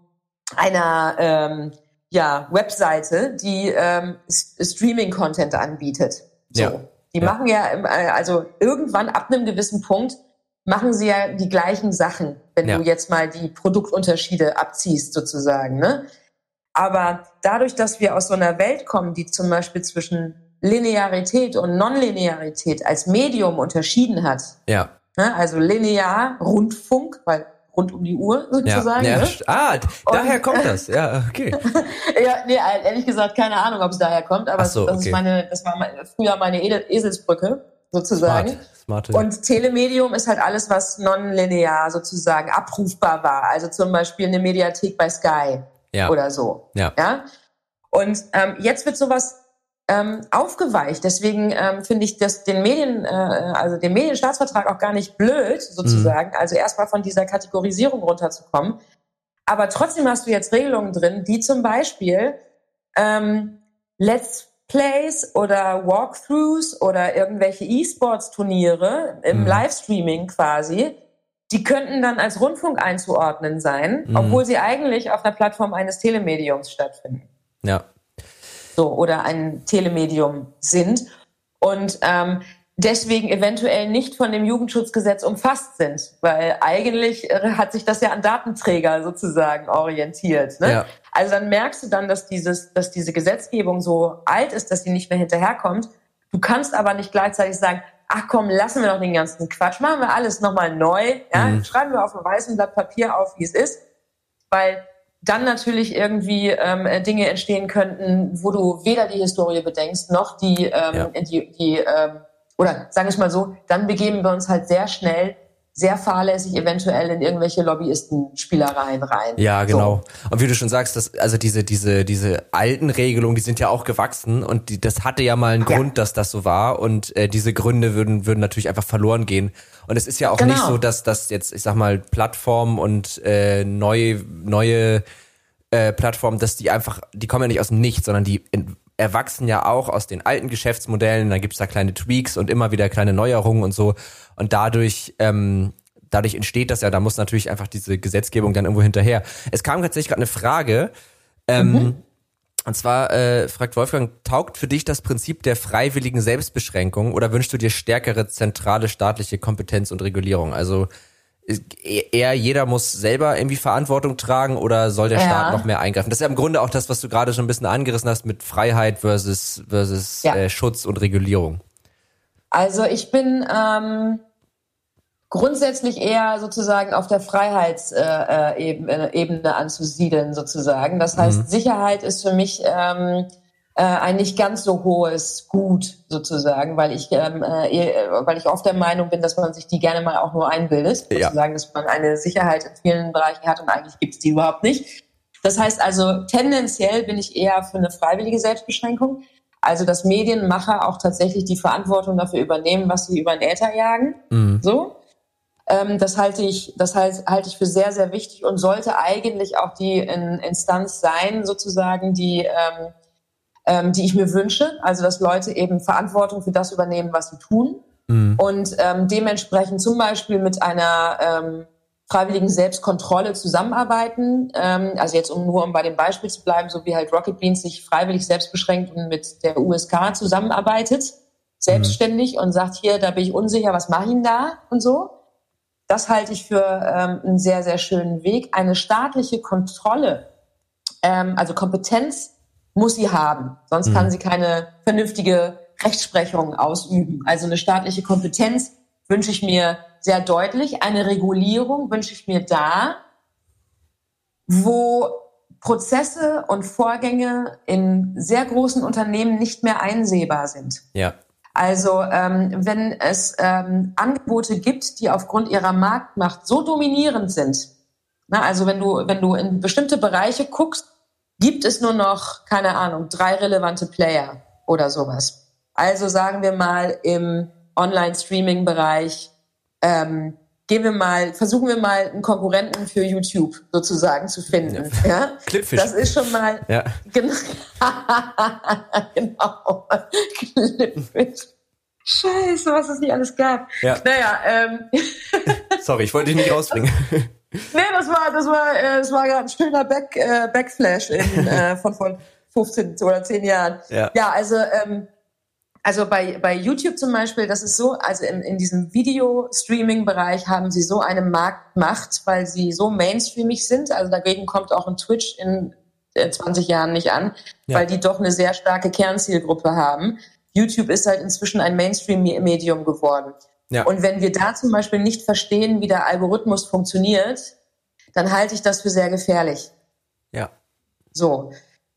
einer ähm, ja, Webseite, die ähm, Streaming-Content anbietet. So. Ja. Die ja. machen ja, äh, also irgendwann ab einem gewissen Punkt machen sie ja die gleichen Sachen, wenn ja. du jetzt mal die Produktunterschiede abziehst sozusagen. Ne? Aber dadurch, dass wir aus so einer Welt kommen, die zum Beispiel zwischen Linearität und Nonlinearität als Medium unterschieden hat, ja. Ne? also linear, Rundfunk, weil rund um die Uhr sozusagen. Ja, ja. Ne? Ah, daher und, kommt das. Ja, okay. ja, nee, ehrlich gesagt, keine Ahnung, ob es daher kommt, aber so, das, okay. ist meine, das war meine, früher meine Eselsbrücke sozusagen. Smart. Smarte. Und Telemedium ist halt alles, was nonlinear sozusagen abrufbar war. Also zum Beispiel eine Mediathek bei Sky ja. oder so. Ja. ja? Und ähm, jetzt wird sowas ähm, aufgeweicht. Deswegen ähm, finde ich das den Medien, äh, also den Medienstaatsvertrag auch gar nicht blöd, sozusagen. Mhm. Also erstmal von dieser Kategorisierung runterzukommen. Aber trotzdem hast du jetzt Regelungen drin, die zum Beispiel ähm, Let's Plays oder Walkthroughs oder irgendwelche E-Sports-Turniere im mhm. Livestreaming quasi, die könnten dann als Rundfunk einzuordnen sein, mhm. obwohl sie eigentlich auf der Plattform eines Telemediums stattfinden. Ja. So, oder ein Telemedium sind. Und ähm, deswegen eventuell nicht von dem Jugendschutzgesetz umfasst sind, weil eigentlich äh, hat sich das ja an Datenträger sozusagen orientiert. Ne? Ja. Also dann merkst du dann, dass dieses, dass diese Gesetzgebung so alt ist, dass sie nicht mehr hinterherkommt. Du kannst aber nicht gleichzeitig sagen, ach komm, lassen wir doch den ganzen Quatsch, machen wir alles nochmal neu, ja, mhm. schreiben wir auf einem weißen Blatt Papier auf, wie es ist, weil dann natürlich irgendwie ähm, Dinge entstehen könnten, wo du weder die Historie bedenkst, noch die, ähm, ja. die, die ähm, oder sagen wir es mal so, dann begeben wir uns halt sehr schnell sehr fahrlässig eventuell in irgendwelche Lobbyistenspielereien rein. Ja, genau. So. Und wie du schon sagst, dass, also diese, diese, diese alten Regelungen, die sind ja auch gewachsen und die, das hatte ja mal einen ja. Grund, dass das so war und äh, diese Gründe würden, würden natürlich einfach verloren gehen. Und es ist ja auch genau. nicht so, dass das jetzt, ich sag mal, Plattformen und äh, neue, neue äh, Plattformen, dass die einfach, die kommen ja nicht aus dem Nichts, sondern die erwachsen ja auch aus den alten Geschäftsmodellen. Da gibt's da kleine Tweaks und immer wieder kleine Neuerungen und so. Und dadurch, ähm, dadurch entsteht das ja, da muss natürlich einfach diese Gesetzgebung dann irgendwo hinterher. Es kam tatsächlich gerade eine Frage. Ähm, mhm. Und zwar äh, fragt Wolfgang, taugt für dich das Prinzip der freiwilligen Selbstbeschränkung oder wünschst du dir stärkere zentrale staatliche Kompetenz und Regulierung? Also eher jeder muss selber irgendwie Verantwortung tragen oder soll der ja. Staat noch mehr eingreifen? Das ist ja im Grunde auch das, was du gerade schon ein bisschen angerissen hast mit Freiheit versus, versus ja. äh, Schutz und Regulierung. Also ich bin ähm, grundsätzlich eher sozusagen auf der Freiheitsebene äh, äh, anzusiedeln sozusagen. Das heißt, mhm. Sicherheit ist für mich ähm, äh, ein nicht ganz so hohes Gut sozusagen, weil ich, ähm, äh, weil ich oft der Meinung bin, dass man sich die gerne mal auch nur einbildet, ja. sozusagen, dass man eine Sicherheit in vielen Bereichen hat und eigentlich gibt es die überhaupt nicht. Das heißt also, tendenziell bin ich eher für eine freiwillige Selbstbeschränkung. Also, dass Medienmacher auch tatsächlich die Verantwortung dafür übernehmen, was sie über den Äther jagen. Mhm. So. Ähm, das halte ich, das halte, halte ich für sehr, sehr wichtig und sollte eigentlich auch die in, Instanz sein, sozusagen, die, ähm, ähm, die ich mir wünsche. Also dass Leute eben Verantwortung für das übernehmen, was sie tun. Mhm. Und ähm, dementsprechend zum Beispiel mit einer ähm, freiwilligen Selbstkontrolle zusammenarbeiten. Ähm, also jetzt um nur um bei dem Beispiel zu bleiben, so wie halt Rocket Beans sich freiwillig selbst beschränkt und mit der USK zusammenarbeitet, selbstständig mhm. und sagt, hier, da bin ich unsicher, was mache ich denn da und so. Das halte ich für ähm, einen sehr, sehr schönen Weg. Eine staatliche Kontrolle, ähm, also Kompetenz muss sie haben. Sonst mhm. kann sie keine vernünftige Rechtsprechung ausüben. Also eine staatliche Kompetenz wünsche ich mir sehr deutlich. Eine Regulierung wünsche ich mir da, wo Prozesse und Vorgänge in sehr großen Unternehmen nicht mehr einsehbar sind. Ja. Also ähm, wenn es ähm, Angebote gibt, die aufgrund ihrer Marktmacht so dominierend sind, na, also wenn du wenn du in bestimmte Bereiche guckst, gibt es nur noch, keine Ahnung, drei relevante Player oder sowas. Also sagen wir mal im Online-Streaming-Bereich, ähm, gehen wir mal, versuchen wir mal einen Konkurrenten für YouTube sozusagen zu finden. Ja. ja? Clipfish. Das ist schon mal ja. genau. genau. Clipfish. Scheiße, was es nicht alles gab. Ja. Naja, ähm. Sorry, ich wollte dich nicht rausbringen. Nee, das war, das war, äh, das war gerade ein schöner Back, äh, Backflash in, äh, von von 15 oder 10 Jahren. Ja, ja also ähm, also bei, bei YouTube zum Beispiel, das ist so, also in, in diesem Video-Streaming-Bereich haben sie so eine Marktmacht, weil sie so mainstreamig sind. Also dagegen kommt auch ein Twitch in 20 Jahren nicht an, ja. weil die doch eine sehr starke Kernzielgruppe haben. YouTube ist halt inzwischen ein Mainstream-Medium geworden. Ja. Und wenn wir da zum Beispiel nicht verstehen, wie der Algorithmus funktioniert, dann halte ich das für sehr gefährlich. Ja. So.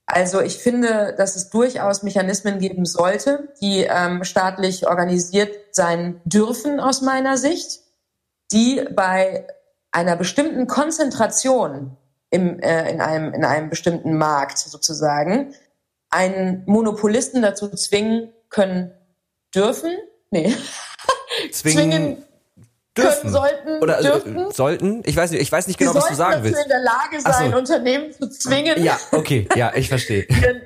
Also ich finde, dass es durchaus Mechanismen geben sollte, die ähm, staatlich organisiert sein dürfen aus meiner Sicht, die bei einer bestimmten Konzentration im, äh, in, einem, in einem bestimmten Markt sozusagen einen Monopolisten dazu zwingen können dürfen, nee, zwingen, zwingen dürfen. können, sollten, Oder, also, dürfen. Sollten? Ich weiß nicht, ich weiß nicht genau, was du sagen willst. in der Lage sein, so. Unternehmen zu zwingen. Ja, okay, ja, ich verstehe. ihren,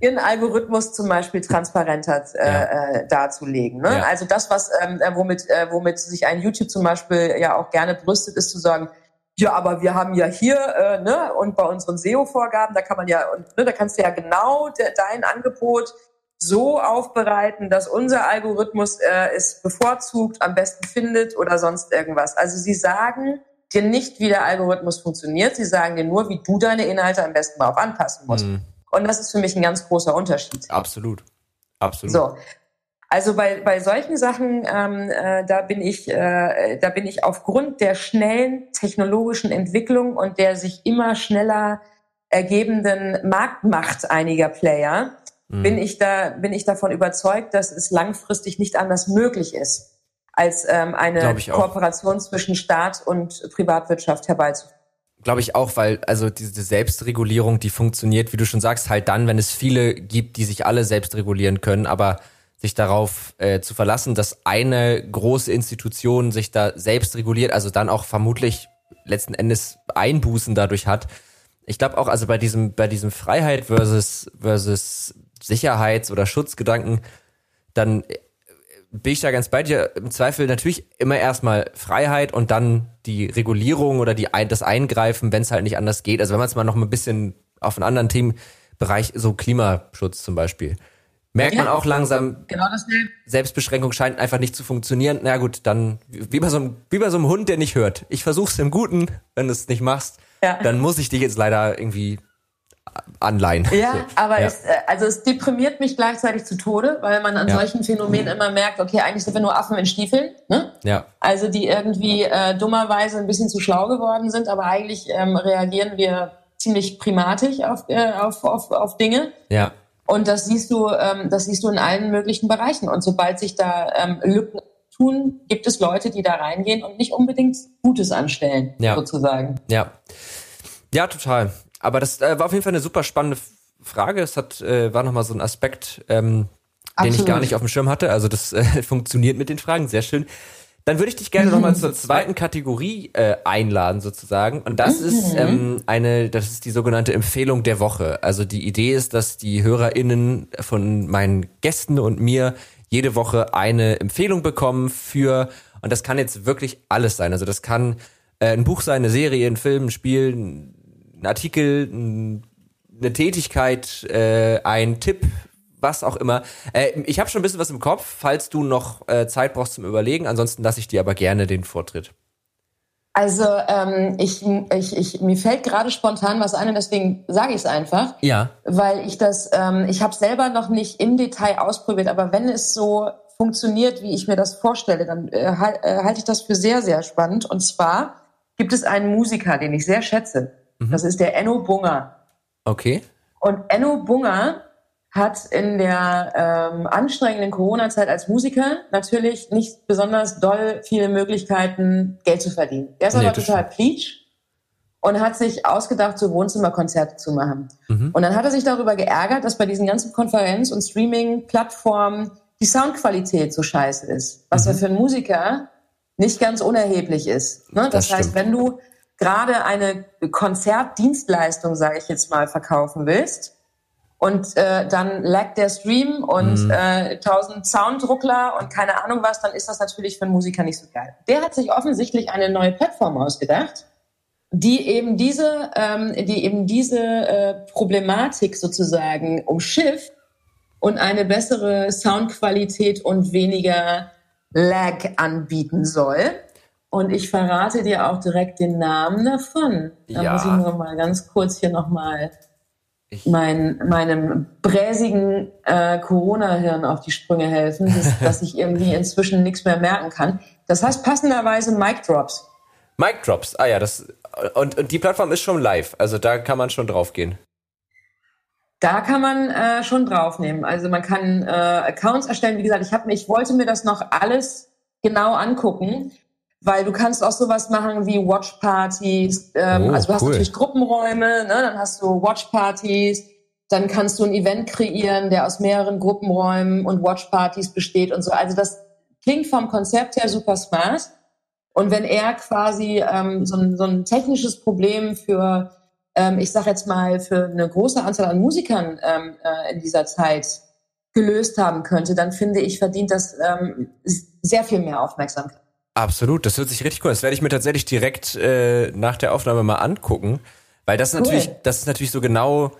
ihren Algorithmus zum Beispiel transparenter äh, ja. äh, darzulegen. Ne? Ja. Also das, was ähm, äh, womit, äh, womit sich ein YouTube zum Beispiel ja auch gerne brüstet, ist zu sagen, ja, aber wir haben ja hier, äh, ne, und bei unseren SEO-Vorgaben, da kann man ja, und ne, da kannst du ja genau de, dein Angebot so aufbereiten, dass unser Algorithmus äh, es bevorzugt, am besten findet oder sonst irgendwas. Also sie sagen dir nicht, wie der Algorithmus funktioniert. Sie sagen dir nur, wie du deine Inhalte am besten darauf anpassen musst. Mhm. Und das ist für mich ein ganz großer Unterschied. Absolut. Absolut. So. Also bei, bei solchen Sachen, ähm, äh, da bin ich, äh, da bin ich aufgrund der schnellen technologischen Entwicklung und der sich immer schneller ergebenden Marktmacht einiger Player, mhm. bin ich da, bin ich davon überzeugt, dass es langfristig nicht anders möglich ist, als ähm, eine Kooperation zwischen Staat und Privatwirtschaft herbeizuführen. Glaube ich auch, weil also diese Selbstregulierung, die funktioniert, wie du schon sagst, halt dann, wenn es viele gibt, die sich alle selbst regulieren können, aber sich darauf äh, zu verlassen, dass eine große Institution sich da selbst reguliert, also dann auch vermutlich letzten Endes Einbußen dadurch hat. Ich glaube auch, also bei diesem, bei diesem Freiheit versus, versus Sicherheits- oder Schutzgedanken, dann äh, bin ich da ganz bei dir. Im Zweifel natürlich immer erstmal Freiheit und dann die Regulierung oder die, das Eingreifen, wenn es halt nicht anders geht. Also wenn man es mal noch ein bisschen auf einen anderen Themenbereich, so Klimaschutz zum Beispiel merkt ja, man auch langsam, genau Selbstbeschränkung scheint einfach nicht zu funktionieren. Na gut, dann wie bei so einem, wie bei so einem Hund, der nicht hört. Ich versuch's im Guten, wenn du es nicht machst, ja. dann muss ich dich jetzt leider irgendwie anleihen. Ja, so. aber ja. Es, äh, also es deprimiert mich gleichzeitig zu Tode, weil man an ja. solchen Phänomenen immer merkt, okay, eigentlich sind wir nur Affen in Stiefeln, ne? Ja. Also die irgendwie äh, dummerweise ein bisschen zu schlau geworden sind, aber eigentlich ähm, reagieren wir ziemlich primatisch auf, äh, auf, auf, auf Dinge. Ja. Und das siehst du, ähm, das siehst du in allen möglichen Bereichen. Und sobald sich da ähm, Lücken tun, gibt es Leute, die da reingehen und nicht unbedingt Gutes anstellen, ja. sozusagen. Ja. Ja, total. Aber das äh, war auf jeden Fall eine super spannende Frage. Es hat, äh, war nochmal so ein Aspekt, ähm, den ich gar nicht auf dem Schirm hatte. Also das äh, funktioniert mit den Fragen, sehr schön. Dann würde ich dich gerne nochmal zur zweiten Kategorie äh, einladen sozusagen. Und das ist mhm. ähm, eine, das ist die sogenannte Empfehlung der Woche. Also die Idee ist, dass die HörerInnen von meinen Gästen und mir jede Woche eine Empfehlung bekommen für, und das kann jetzt wirklich alles sein. Also das kann äh, ein Buch sein, eine Serie, ein Film, ein Spiel, ein Artikel, ein, eine Tätigkeit, äh, ein Tipp, was auch immer. Äh, ich habe schon ein bisschen was im Kopf, falls du noch äh, Zeit brauchst zum Überlegen. Ansonsten lasse ich dir aber gerne den Vortritt. Also ähm, ich, ich, ich, mir fällt gerade spontan was ein und deswegen sage ich es einfach. Ja. Weil ich das, ähm, ich habe selber noch nicht im Detail ausprobiert, aber wenn es so funktioniert, wie ich mir das vorstelle, dann äh, äh, halte ich das für sehr, sehr spannend. Und zwar gibt es einen Musiker, den ich sehr schätze. Mhm. Das ist der Enno Bunger. Okay. Und Enno Bunger hat in der ähm, anstrengenden Corona-Zeit als Musiker natürlich nicht besonders doll viele Möglichkeiten, Geld zu verdienen. Er ist nee, aber total pleatsch und hat sich ausgedacht, so Wohnzimmerkonzerte zu machen. Mhm. Und dann hat er sich darüber geärgert, dass bei diesen ganzen Konferenz- und Streaming-Plattformen die Soundqualität so scheiße ist. Was mhm. ja für einen Musiker nicht ganz unerheblich ist. Ne? Das, das heißt, wenn du gerade eine Konzertdienstleistung, sage ich jetzt mal, verkaufen willst, und äh, dann laggt der Stream und mhm. äh, tausend Sounddruckler und keine Ahnung was, dann ist das natürlich für einen Musiker nicht so geil. Der hat sich offensichtlich eine neue Plattform ausgedacht, die eben diese, ähm, die eben diese äh, Problematik sozusagen umschifft und eine bessere Soundqualität und weniger Lag anbieten soll. Und ich verrate dir auch direkt den Namen davon. Da ja. muss ich nur mal ganz kurz hier nochmal mein, meinem bräsigen äh, Corona-Hirn auf die Sprünge helfen, dass, dass ich irgendwie inzwischen nichts mehr merken kann. Das heißt passenderweise Mic Drops. Mic Drops, ah ja, das und, und die Plattform ist schon live, also da kann man schon draufgehen. Da kann man äh, schon draufnehmen. Also man kann äh, Accounts erstellen. Wie gesagt, ich habe ich wollte mir das noch alles genau angucken, weil du kannst auch sowas machen wie Watchpartys. Ähm, oh, also du hast natürlich Gruppenräume, ne? dann hast du Watchpartys, dann kannst du ein Event kreieren, der aus mehreren Gruppenräumen und Watchpartys besteht und so. Also das klingt vom Konzept her super smart. Und wenn er quasi ähm, so, ein, so ein technisches Problem für, ähm, ich sag jetzt mal, für eine große Anzahl an Musikern ähm, äh, in dieser Zeit gelöst haben könnte, dann finde ich, verdient das ähm, sehr viel mehr Aufmerksamkeit. Absolut, das hört sich richtig cool. Das werde ich mir tatsächlich direkt äh, nach der Aufnahme mal angucken, weil das cool. natürlich, das ist natürlich so genau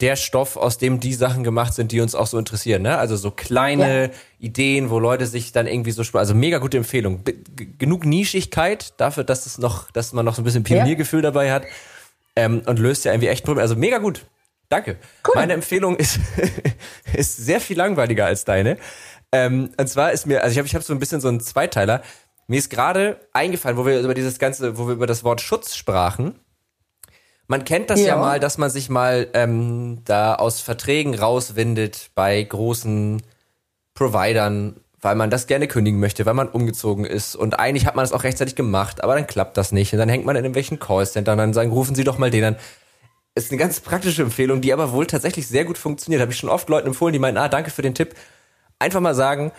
der Stoff, aus dem die Sachen gemacht sind, die uns auch so interessieren. Ne? Also so kleine ja. Ideen, wo Leute sich dann irgendwie so also mega gute Empfehlung. B genug Nischigkeit dafür, dass es noch, dass man noch so ein bisschen Pioniergefühl ja. dabei hat ähm, und löst ja irgendwie echt Probleme. Also mega gut. Danke. Cool. Meine Empfehlung ist ist sehr viel langweiliger als deine. Ähm, und zwar ist mir, also ich habe ich hab so ein bisschen so einen Zweiteiler. Mir ist gerade eingefallen, wo wir über dieses ganze, wo wir über das Wort Schutz sprachen. Man kennt das ja, ja mal, dass man sich mal ähm, da aus Verträgen rauswindet bei großen Providern, weil man das gerne kündigen möchte, weil man umgezogen ist. Und eigentlich hat man das auch rechtzeitig gemacht, aber dann klappt das nicht. Und dann hängt man in irgendwelchen Callcentern, dann sagen, rufen Sie doch mal den an. Ist eine ganz praktische Empfehlung, die aber wohl tatsächlich sehr gut funktioniert. Habe ich schon oft Leuten empfohlen, die meinen, ah, danke für den Tipp. Einfach mal sagen,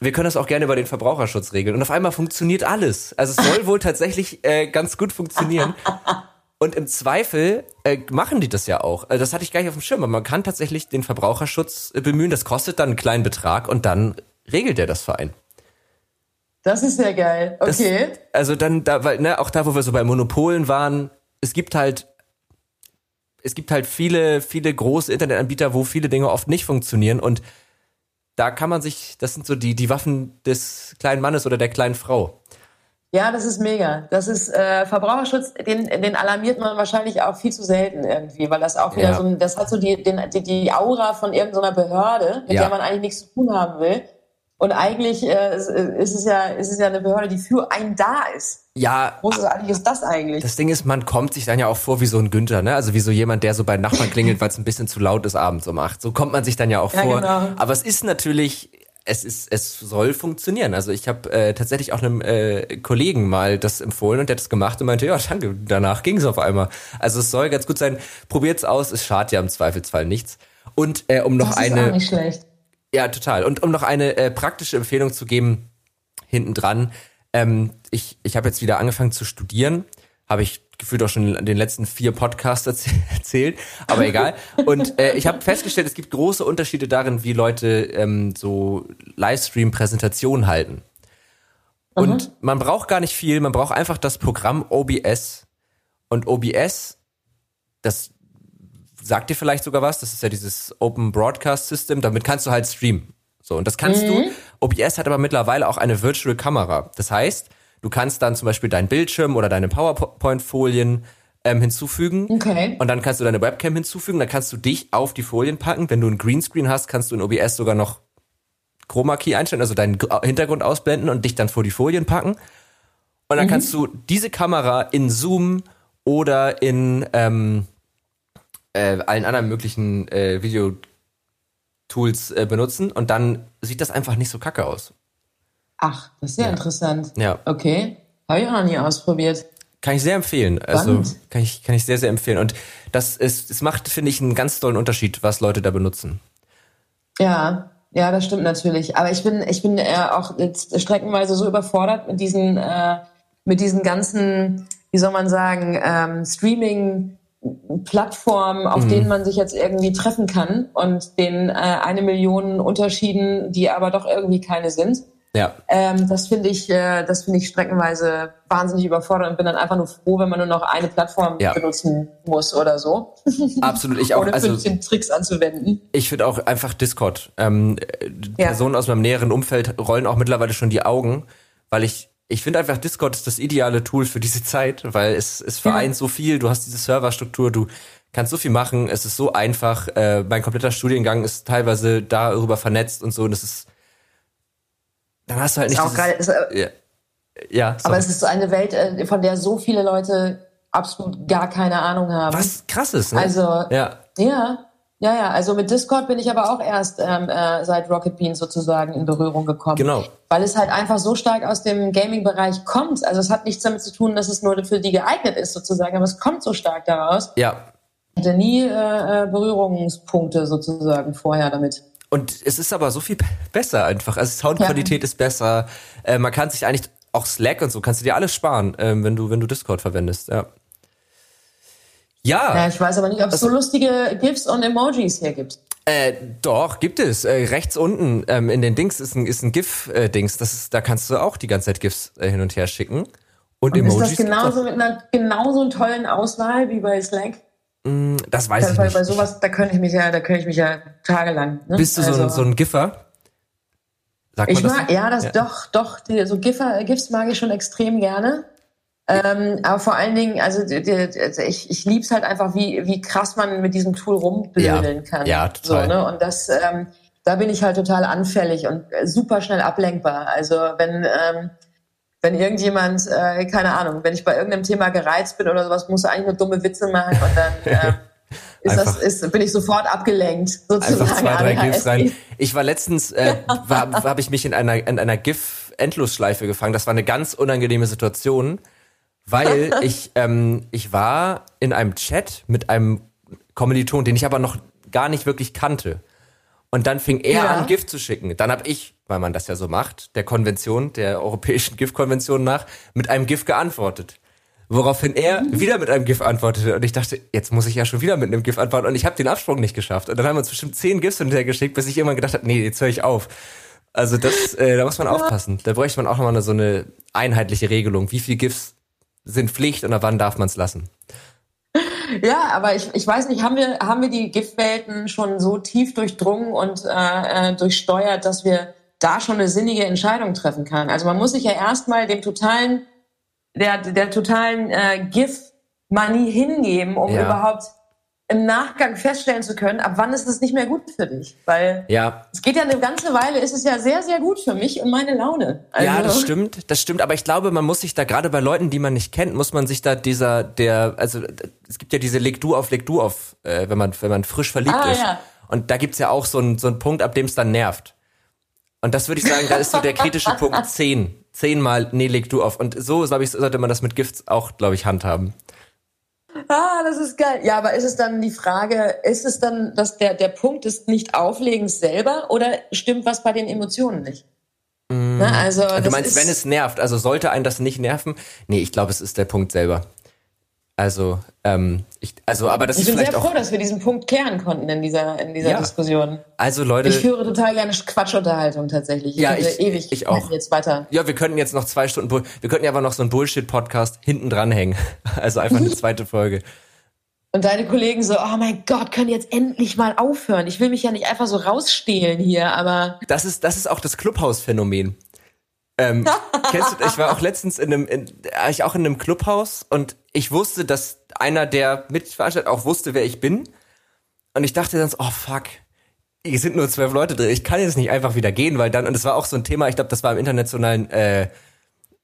wir können das auch gerne über den Verbraucherschutz regeln. Und auf einmal funktioniert alles. Also es soll wohl tatsächlich äh, ganz gut funktionieren. Und im Zweifel äh, machen die das ja auch. Also das hatte ich gar nicht auf dem Schirm. Aber man kann tatsächlich den Verbraucherschutz äh, bemühen. Das kostet dann einen kleinen Betrag und dann regelt der das Verein. Das ist sehr geil. Okay. Das, also dann, da, weil, ne, auch da, wo wir so bei Monopolen waren, es gibt halt, es gibt halt viele, viele große Internetanbieter, wo viele Dinge oft nicht funktionieren und da kann man sich, das sind so die, die Waffen des kleinen Mannes oder der kleinen Frau. Ja, das ist mega. Das ist äh, Verbraucherschutz, den, den alarmiert man wahrscheinlich auch viel zu selten irgendwie, weil das auch wieder ja. so ein, das hat so die, den, die, die Aura von irgendeiner Behörde, mit ja. der man eigentlich nichts zu tun haben will. Und eigentlich äh, ist, es ja, ist es ja eine Behörde, die für einen da ist. Ja. Großartig ist das eigentlich. Das Ding ist, man kommt sich dann ja auch vor wie so ein Günther, ne? Also wie so jemand, der so bei Nachbarn klingelt, weil es ein bisschen zu laut ist abends um acht. So kommt man sich dann ja auch ja, vor. Genau. Aber es ist natürlich, es ist, es soll funktionieren. Also ich habe äh, tatsächlich auch einem äh, Kollegen mal das empfohlen und der hat das gemacht und meinte, ja, danke, danach ging es auf einmal. Also es soll ganz gut sein. Probiert's aus, es schadet ja im Zweifelsfall nichts. Und äh, um noch das eine. Ist auch nicht schlecht ja, total. Und um noch eine äh, praktische Empfehlung zu geben, hinten dran, ähm, ich, ich habe jetzt wieder angefangen zu studieren, habe ich gefühlt auch schon in den letzten vier Podcasts erzählt, aber egal. Und äh, ich habe festgestellt, es gibt große Unterschiede darin, wie Leute ähm, so Livestream-Präsentationen halten. Und mhm. man braucht gar nicht viel, man braucht einfach das Programm OBS. Und OBS, das sagt dir vielleicht sogar was. Das ist ja dieses Open Broadcast System. Damit kannst du halt streamen. So, und das kannst mhm. du. OBS hat aber mittlerweile auch eine Virtual Kamera. Das heißt, du kannst dann zum Beispiel deinen Bildschirm oder deine PowerPoint-Folien ähm, hinzufügen. Okay. Und dann kannst du deine Webcam hinzufügen. Dann kannst du dich auf die Folien packen. Wenn du einen Greenscreen hast, kannst du in OBS sogar noch Chroma Key einstellen, also deinen Hintergrund ausblenden und dich dann vor die Folien packen. Und dann mhm. kannst du diese Kamera in Zoom oder in ähm, äh, allen anderen möglichen äh, Videotools äh, benutzen und dann sieht das einfach nicht so kacke aus. Ach, das ist ja, ja. interessant. Ja. Okay. Habe ich auch noch nie ausprobiert. Kann ich sehr empfehlen. Also kann ich, kann ich sehr, sehr empfehlen. Und das ist, es macht, finde ich, einen ganz tollen Unterschied, was Leute da benutzen. Ja, ja, das stimmt natürlich. Aber ich bin, ich bin äh, auch jetzt streckenweise so überfordert mit diesen, äh, mit diesen ganzen, wie soll man sagen, ähm, Streaming Plattformen, auf mhm. denen man sich jetzt irgendwie treffen kann und den äh, eine Million Unterschieden, die aber doch irgendwie keine sind. Ja. Ähm, das finde ich, äh, das finde ich streckenweise wahnsinnig überfordert und bin dann einfach nur froh, wenn man nur noch eine Plattform ja. benutzen muss oder so. Absolut, ich auch. Ohne 15 also, Tricks anzuwenden. Ich finde auch einfach Discord. Ähm, ja. Personen aus meinem näheren Umfeld rollen auch mittlerweile schon die Augen, weil ich ich finde einfach, Discord ist das ideale Tool für diese Zeit, weil es, es vereint so viel. Du hast diese Serverstruktur, du kannst so viel machen. Es ist so einfach. Äh, mein kompletter Studiengang ist teilweise darüber vernetzt und so. Und es ist, dann hast du halt ist nicht. Auch geil. Ist, äh, ja, ja aber es ist so eine Welt, äh, von der so viele Leute absolut gar keine Ahnung haben. Was krass ist, ne? Also, ja. Ja. Ja, ja, also mit Discord bin ich aber auch erst ähm, äh, seit Rocket Beans sozusagen in Berührung gekommen. Genau. Weil es halt einfach so stark aus dem Gaming-Bereich kommt. Also es hat nichts damit zu tun, dass es nur für die geeignet ist sozusagen, aber es kommt so stark daraus. Ja. Ich hatte nie äh, äh Berührungspunkte sozusagen vorher damit. Und es ist aber so viel besser einfach. Also Soundqualität ja. ist besser. Äh, man kann sich eigentlich auch Slack und so kannst du dir alles sparen, äh, wenn du wenn du Discord verwendest. Ja. Ja. ja ich weiß aber nicht, ob es so lustige GIFs und Emojis hier gibt. Äh, doch, gibt es. Äh, rechts unten ähm, in den Dings ist ein, ist ein GIF-Dings. Äh, das ist, da kannst du auch die ganze Zeit GIFs äh, hin und her schicken. Und, und Emojis. Ist das genauso mit einer genauso tollen Auswahl wie bei Slack? Mm, das weiß das, ich nicht. Bei sowas, da könnte ich mich ja, da könnte ich mich ja tagelang. Ne? Bist du also, so, ein, so ein Giffer? Sagt ich mag, das? ja, das ja. doch, doch. Die, so Giffer, GIFs mag ich schon extrem gerne. Ähm, aber vor allen Dingen, also die, die, also ich, ich lieb's halt einfach, wie, wie krass man mit diesem Tool rumblödeln ja, kann. Ja, total. So, ne? Und das, ähm, da bin ich halt total anfällig und super schnell ablenkbar. Also wenn ähm, wenn irgendjemand, äh, keine Ahnung, wenn ich bei irgendeinem Thema gereizt bin oder sowas, muss er eigentlich nur dumme Witze machen und dann äh, ist das, ist, bin ich sofort abgelenkt. Sozusagen einfach zwei, drei GIFs rein. Ich war letztens, äh, war, war, habe ich mich in einer, in einer GIF-Endlosschleife gefangen. Das war eine ganz unangenehme Situation, weil ich, ähm, ich war in einem Chat mit einem Kommiliton, den ich aber noch gar nicht wirklich kannte. Und dann fing er ja. an, Gift zu schicken. Dann habe ich, weil man das ja so macht, der Konvention, der europäischen Giftkonvention nach, mit einem Gift geantwortet. Woraufhin er mhm. wieder mit einem GIF antwortete. Und ich dachte, jetzt muss ich ja schon wieder mit einem GIF antworten. Und ich habe den Absprung nicht geschafft. Und dann haben wir uns bestimmt zehn GIFs hinterher geschickt, bis ich irgendwann gedacht habe, nee, jetzt höre ich auf. Also das, äh, da muss man aufpassen. Da bräuchte man auch nochmal so eine einheitliche Regelung. Wie viel GIFs sind Pflicht und ab wann darf man es lassen? Ja, aber ich, ich weiß nicht, haben wir, haben wir die Giftwelten schon so tief durchdrungen und äh, äh durchsteuert, dass wir da schon eine sinnige Entscheidung treffen können? Also man muss sich ja erstmal dem totalen der, der totalen äh, GIF-Manie hingeben, um ja. überhaupt im Nachgang feststellen zu können, ab wann ist es nicht mehr gut für dich. Weil ja. es geht ja eine ganze Weile, ist es ja sehr, sehr gut für mich und meine Laune. Also ja, das stimmt, das stimmt. Aber ich glaube, man muss sich da, gerade bei Leuten, die man nicht kennt, muss man sich da dieser, der, also es gibt ja diese Leg du auf, leg du auf, äh, wenn man, wenn man frisch verliebt ah, ist. Ja. Und da gibt's ja auch so einen so einen Punkt, ab dem es dann nervt. Und das würde ich sagen, da ist so der kritische Punkt 10 zehnmal, nee, leg du auf. Und so, glaube ich, sollte man das mit Gifts auch, glaube ich, handhaben. Ah, das ist geil. Ja, aber ist es dann die Frage, ist es dann, dass der, der Punkt ist nicht Auflegens selber oder stimmt was bei den Emotionen nicht? Mm. Na, also, du meinst, wenn es nervt, also sollte einen das nicht nerven? Nee, ich glaube, es ist der Punkt selber. Also, ähm, ich, also, aber das ich ist bin sehr froh, dass wir diesen Punkt klären konnten in dieser, in dieser ja. Diskussion. Also, Leute. Ich führe total gerne Quatschunterhaltung tatsächlich. Ich ja, ich, ewig. Ich auch. Jetzt weiter. Ja, wir könnten jetzt noch zwei Stunden, wir könnten ja aber noch so einen Bullshit-Podcast hinten dranhängen. Also einfach eine zweite Folge. Und deine Kollegen so, oh mein Gott, können jetzt endlich mal aufhören. Ich will mich ja nicht einfach so rausstehlen hier, aber. Das ist, das ist auch das Clubhaus-Phänomen. Ähm, kennst du, ich war auch letztens in einem, in, ich auch in einem Clubhaus und ich wusste, dass einer der Mitveranstalter auch wusste, wer ich bin. Und ich dachte dann so, oh fuck, hier sind nur zwölf Leute drin, ich kann jetzt nicht einfach wieder gehen, weil dann, und es war auch so ein Thema, ich glaube, das war im internationalen äh,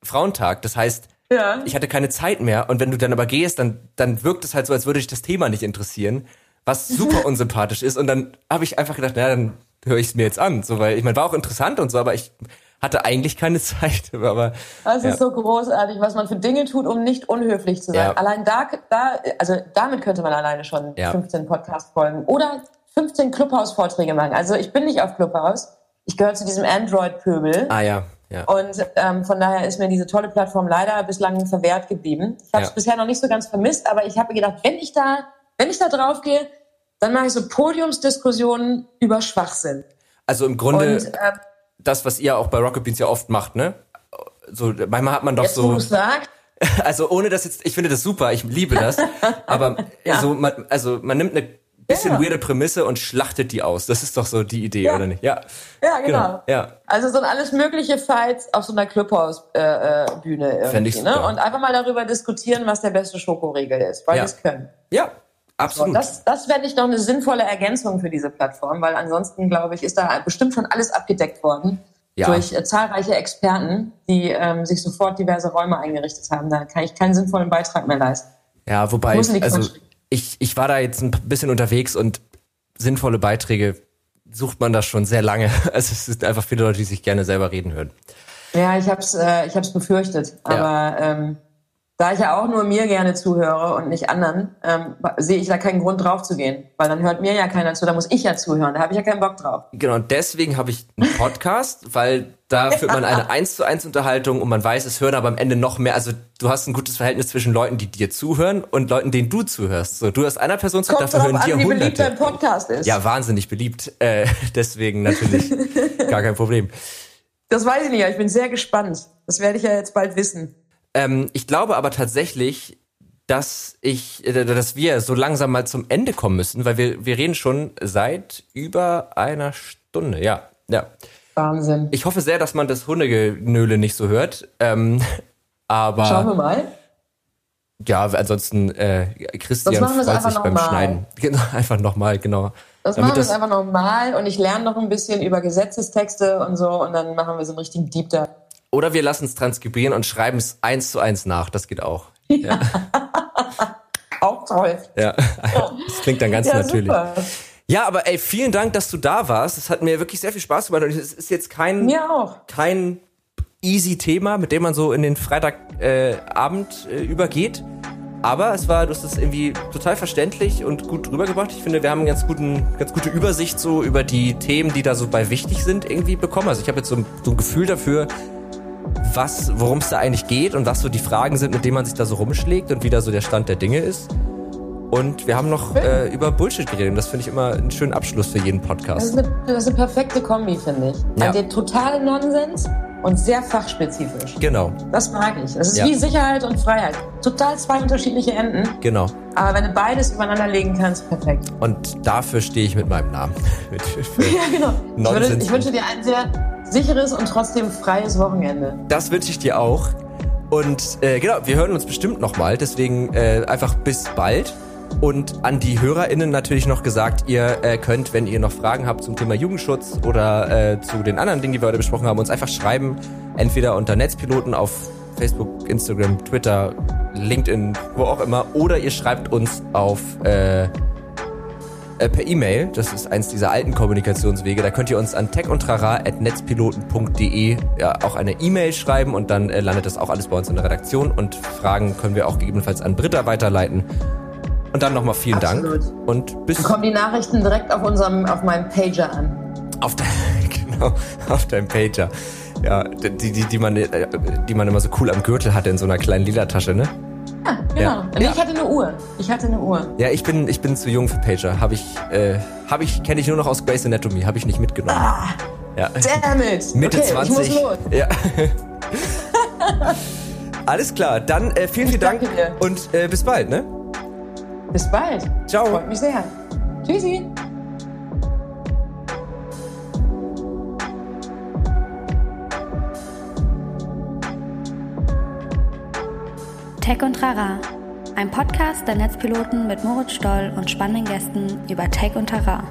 Frauentag. Das heißt, ja. ich hatte keine Zeit mehr und wenn du dann aber gehst, dann, dann wirkt es halt so, als würde dich das Thema nicht interessieren, was super unsympathisch ist. Und dann habe ich einfach gedacht, naja, dann höre ich es mir jetzt an. So, weil ich meine, war auch interessant und so, aber ich hatte eigentlich keine Zeit. Aber, das ja. ist so großartig, was man für Dinge tut, um nicht unhöflich zu sein. Ja. Allein da, da, also damit könnte man alleine schon ja. 15 Podcast-Folgen oder 15 Clubhouse-Vorträge machen. Also ich bin nicht auf Clubhouse. Ich gehöre zu diesem Android-Pöbel. Ah ja. Ja. Und ähm, von daher ist mir diese tolle Plattform leider bislang verwehrt geblieben. Ich habe es ja. bisher noch nicht so ganz vermisst, aber ich habe gedacht, wenn ich da, wenn ich da drauf gehe, dann mache ich so Podiumsdiskussionen über Schwachsinn. Also im Grunde. Und, äh, das, was ihr auch bei Rocket Beans ja oft macht, ne? So, manchmal hat man doch jetzt, so. Also ohne das jetzt, ich finde das super, ich liebe das. aber ja. so, man, also man nimmt eine bisschen ja. weirde Prämisse und schlachtet die aus. Das ist doch so die Idee, ja. oder nicht? Ja. Ja, genau. genau. Ja. Also so ein alles mögliche Fights auf so einer Clubhouse-Bühne äh, äh irgendwie, ich ne? Und einfach mal darüber diskutieren, was der beste Schokoriegel ist, weil ja. wir es können. Ja, Absolut. So, das das wäre nicht noch eine sinnvolle Ergänzung für diese Plattform, weil ansonsten, glaube ich, ist da bestimmt schon alles abgedeckt worden ja. durch äh, zahlreiche Experten, die ähm, sich sofort diverse Räume eingerichtet haben. Da kann ich keinen sinnvollen Beitrag mehr leisten. Ja, wobei, also ich, ich war da jetzt ein bisschen unterwegs und sinnvolle Beiträge sucht man da schon sehr lange. Also es sind einfach viele Leute, die sich gerne selber reden hören. Ja, ich habe es äh, ich hab's befürchtet, aber ja. ähm, da ich ja auch nur mir gerne zuhöre und nicht anderen, ähm, sehe ich da keinen Grund drauf zu gehen. Weil dann hört mir ja keiner zu, da muss ich ja zuhören. Da habe ich ja keinen Bock drauf. Genau, deswegen habe ich einen Podcast, weil da führt man eine eins zu eins Unterhaltung und man weiß, es hören aber am Ende noch mehr. Also du hast ein gutes Verhältnis zwischen Leuten, die dir zuhören und Leuten, denen du zuhörst. So, du hast einer Person zu, dafür hören dir hunderte. Wie beliebt dein Podcast ist. Ja, wahnsinnig beliebt. Äh, deswegen natürlich gar kein Problem. Das weiß ich nicht, ich bin sehr gespannt. Das werde ich ja jetzt bald wissen. Ähm, ich glaube aber tatsächlich, dass ich, äh, dass wir so langsam mal zum Ende kommen müssen, weil wir, wir reden schon seit über einer Stunde. Ja, ja. Wahnsinn. Ich hoffe sehr, dass man das Hundegenöle nicht so hört. Ähm, aber schauen wir mal. Ja, ansonsten äh, Christian freut sich beim mal. Schneiden. Genau, einfach nochmal, genau. Das Damit machen wir das- einfach nochmal und ich lerne noch ein bisschen über Gesetzestexte und so und dann machen wir so einen richtigen Deep Dive. Oder wir lassen es transkribieren und schreiben es eins zu eins nach. Das geht auch. Ja, Auch toll. ja. das klingt dann ganz Ja, natürlich. super. Ja, aber ey, vielen Dank, dass du da warst. Es hat mir wirklich sehr viel Spaß gemacht. Und es ist jetzt kein, Mir auch. kein easy Thema, mit dem man so in den Freitagabend äh, Abend, äh, übergeht. Aber es war, du hast es irgendwie total verständlich und gut rübergebracht. Ich finde, wir haben eine ganz, guten, ganz gute Übersicht so über die Themen, die da so bei wichtig sind, irgendwie bekommen. Also ich habe jetzt so ein, so ein Gefühl dafür, was, worum es da eigentlich geht und was so die Fragen sind, mit denen man sich da so rumschlägt und wie da so der Stand der Dinge ist. Und wir haben noch äh, über Bullshit geredet und das finde ich immer einen schönen Abschluss für jeden Das Podcast. ist eine, das ist eine perfekte Kombi, finde ich. Ja. Der totale Nonsens und sehr fachspezifisch. Genau, Das mag ich. Das ist Ja. wie Sicherheit und Freiheit. Total zwei unterschiedliche Enden. genau. Aber wenn du beides übereinander legen kannst, perfekt. Und dafür stehe ich mit meinem Namen. Ja, genau. Ich, würde, ich wünsche dir ein sehr sicheres und trotzdem freies Wochenende. Das wünsche ich dir auch. Und äh, genau, wir hören uns bestimmt nochmal. Deswegen äh, einfach bis bald. Und an die HörerInnen natürlich noch gesagt, ihr äh, könnt, wenn ihr noch Fragen habt zum Thema Jugendschutz oder äh, zu den anderen Dingen, die wir heute besprochen haben, uns einfach schreiben. Entweder unter Netzpiloten auf Facebook, Instagram, Twitter, LinkedIn, wo auch immer. Oder ihr schreibt uns auf äh, äh, per E-Mail. Das ist eins dieser alten Kommunikationswege. Da könnt ihr uns an techundtrara.netzpiloten.de ja, auch eine E-Mail schreiben und dann äh, landet das auch alles bei uns in der Redaktion und Fragen können wir auch gegebenenfalls an Britta weiterleiten. Und dann nochmal vielen Absolut. Dank und bis Kommen die Nachrichten direkt auf unserem, auf meinem Pager an. auf, de genau, auf deinem Pager. Ja, die, die, die, man, äh, die man immer so cool am Gürtel hatte in so einer kleinen lila Tasche, ne? Ja, genau. Ja. Ja. ich hatte eine Uhr. Ich hatte eine Uhr. Ja, ich bin, ich bin zu jung für Pager. Habe ich, äh, habe ich, kenne ich nur noch aus Grey's Anatomy. Habe ich nicht mitgenommen. Ah, Ja. damn it. Mitte okay, 20. Ich muss los. Ja. Alles klar, dann äh, vielen, vielen Dank danke dir. und äh, bis bald, ne? Bis bald. Ciao. Freut mich sehr. Tschüssi. Tech und Rara. Ein Podcast der Netzpiloten mit Moritz Stoll und spannenden Gästen über Tech und Terrain.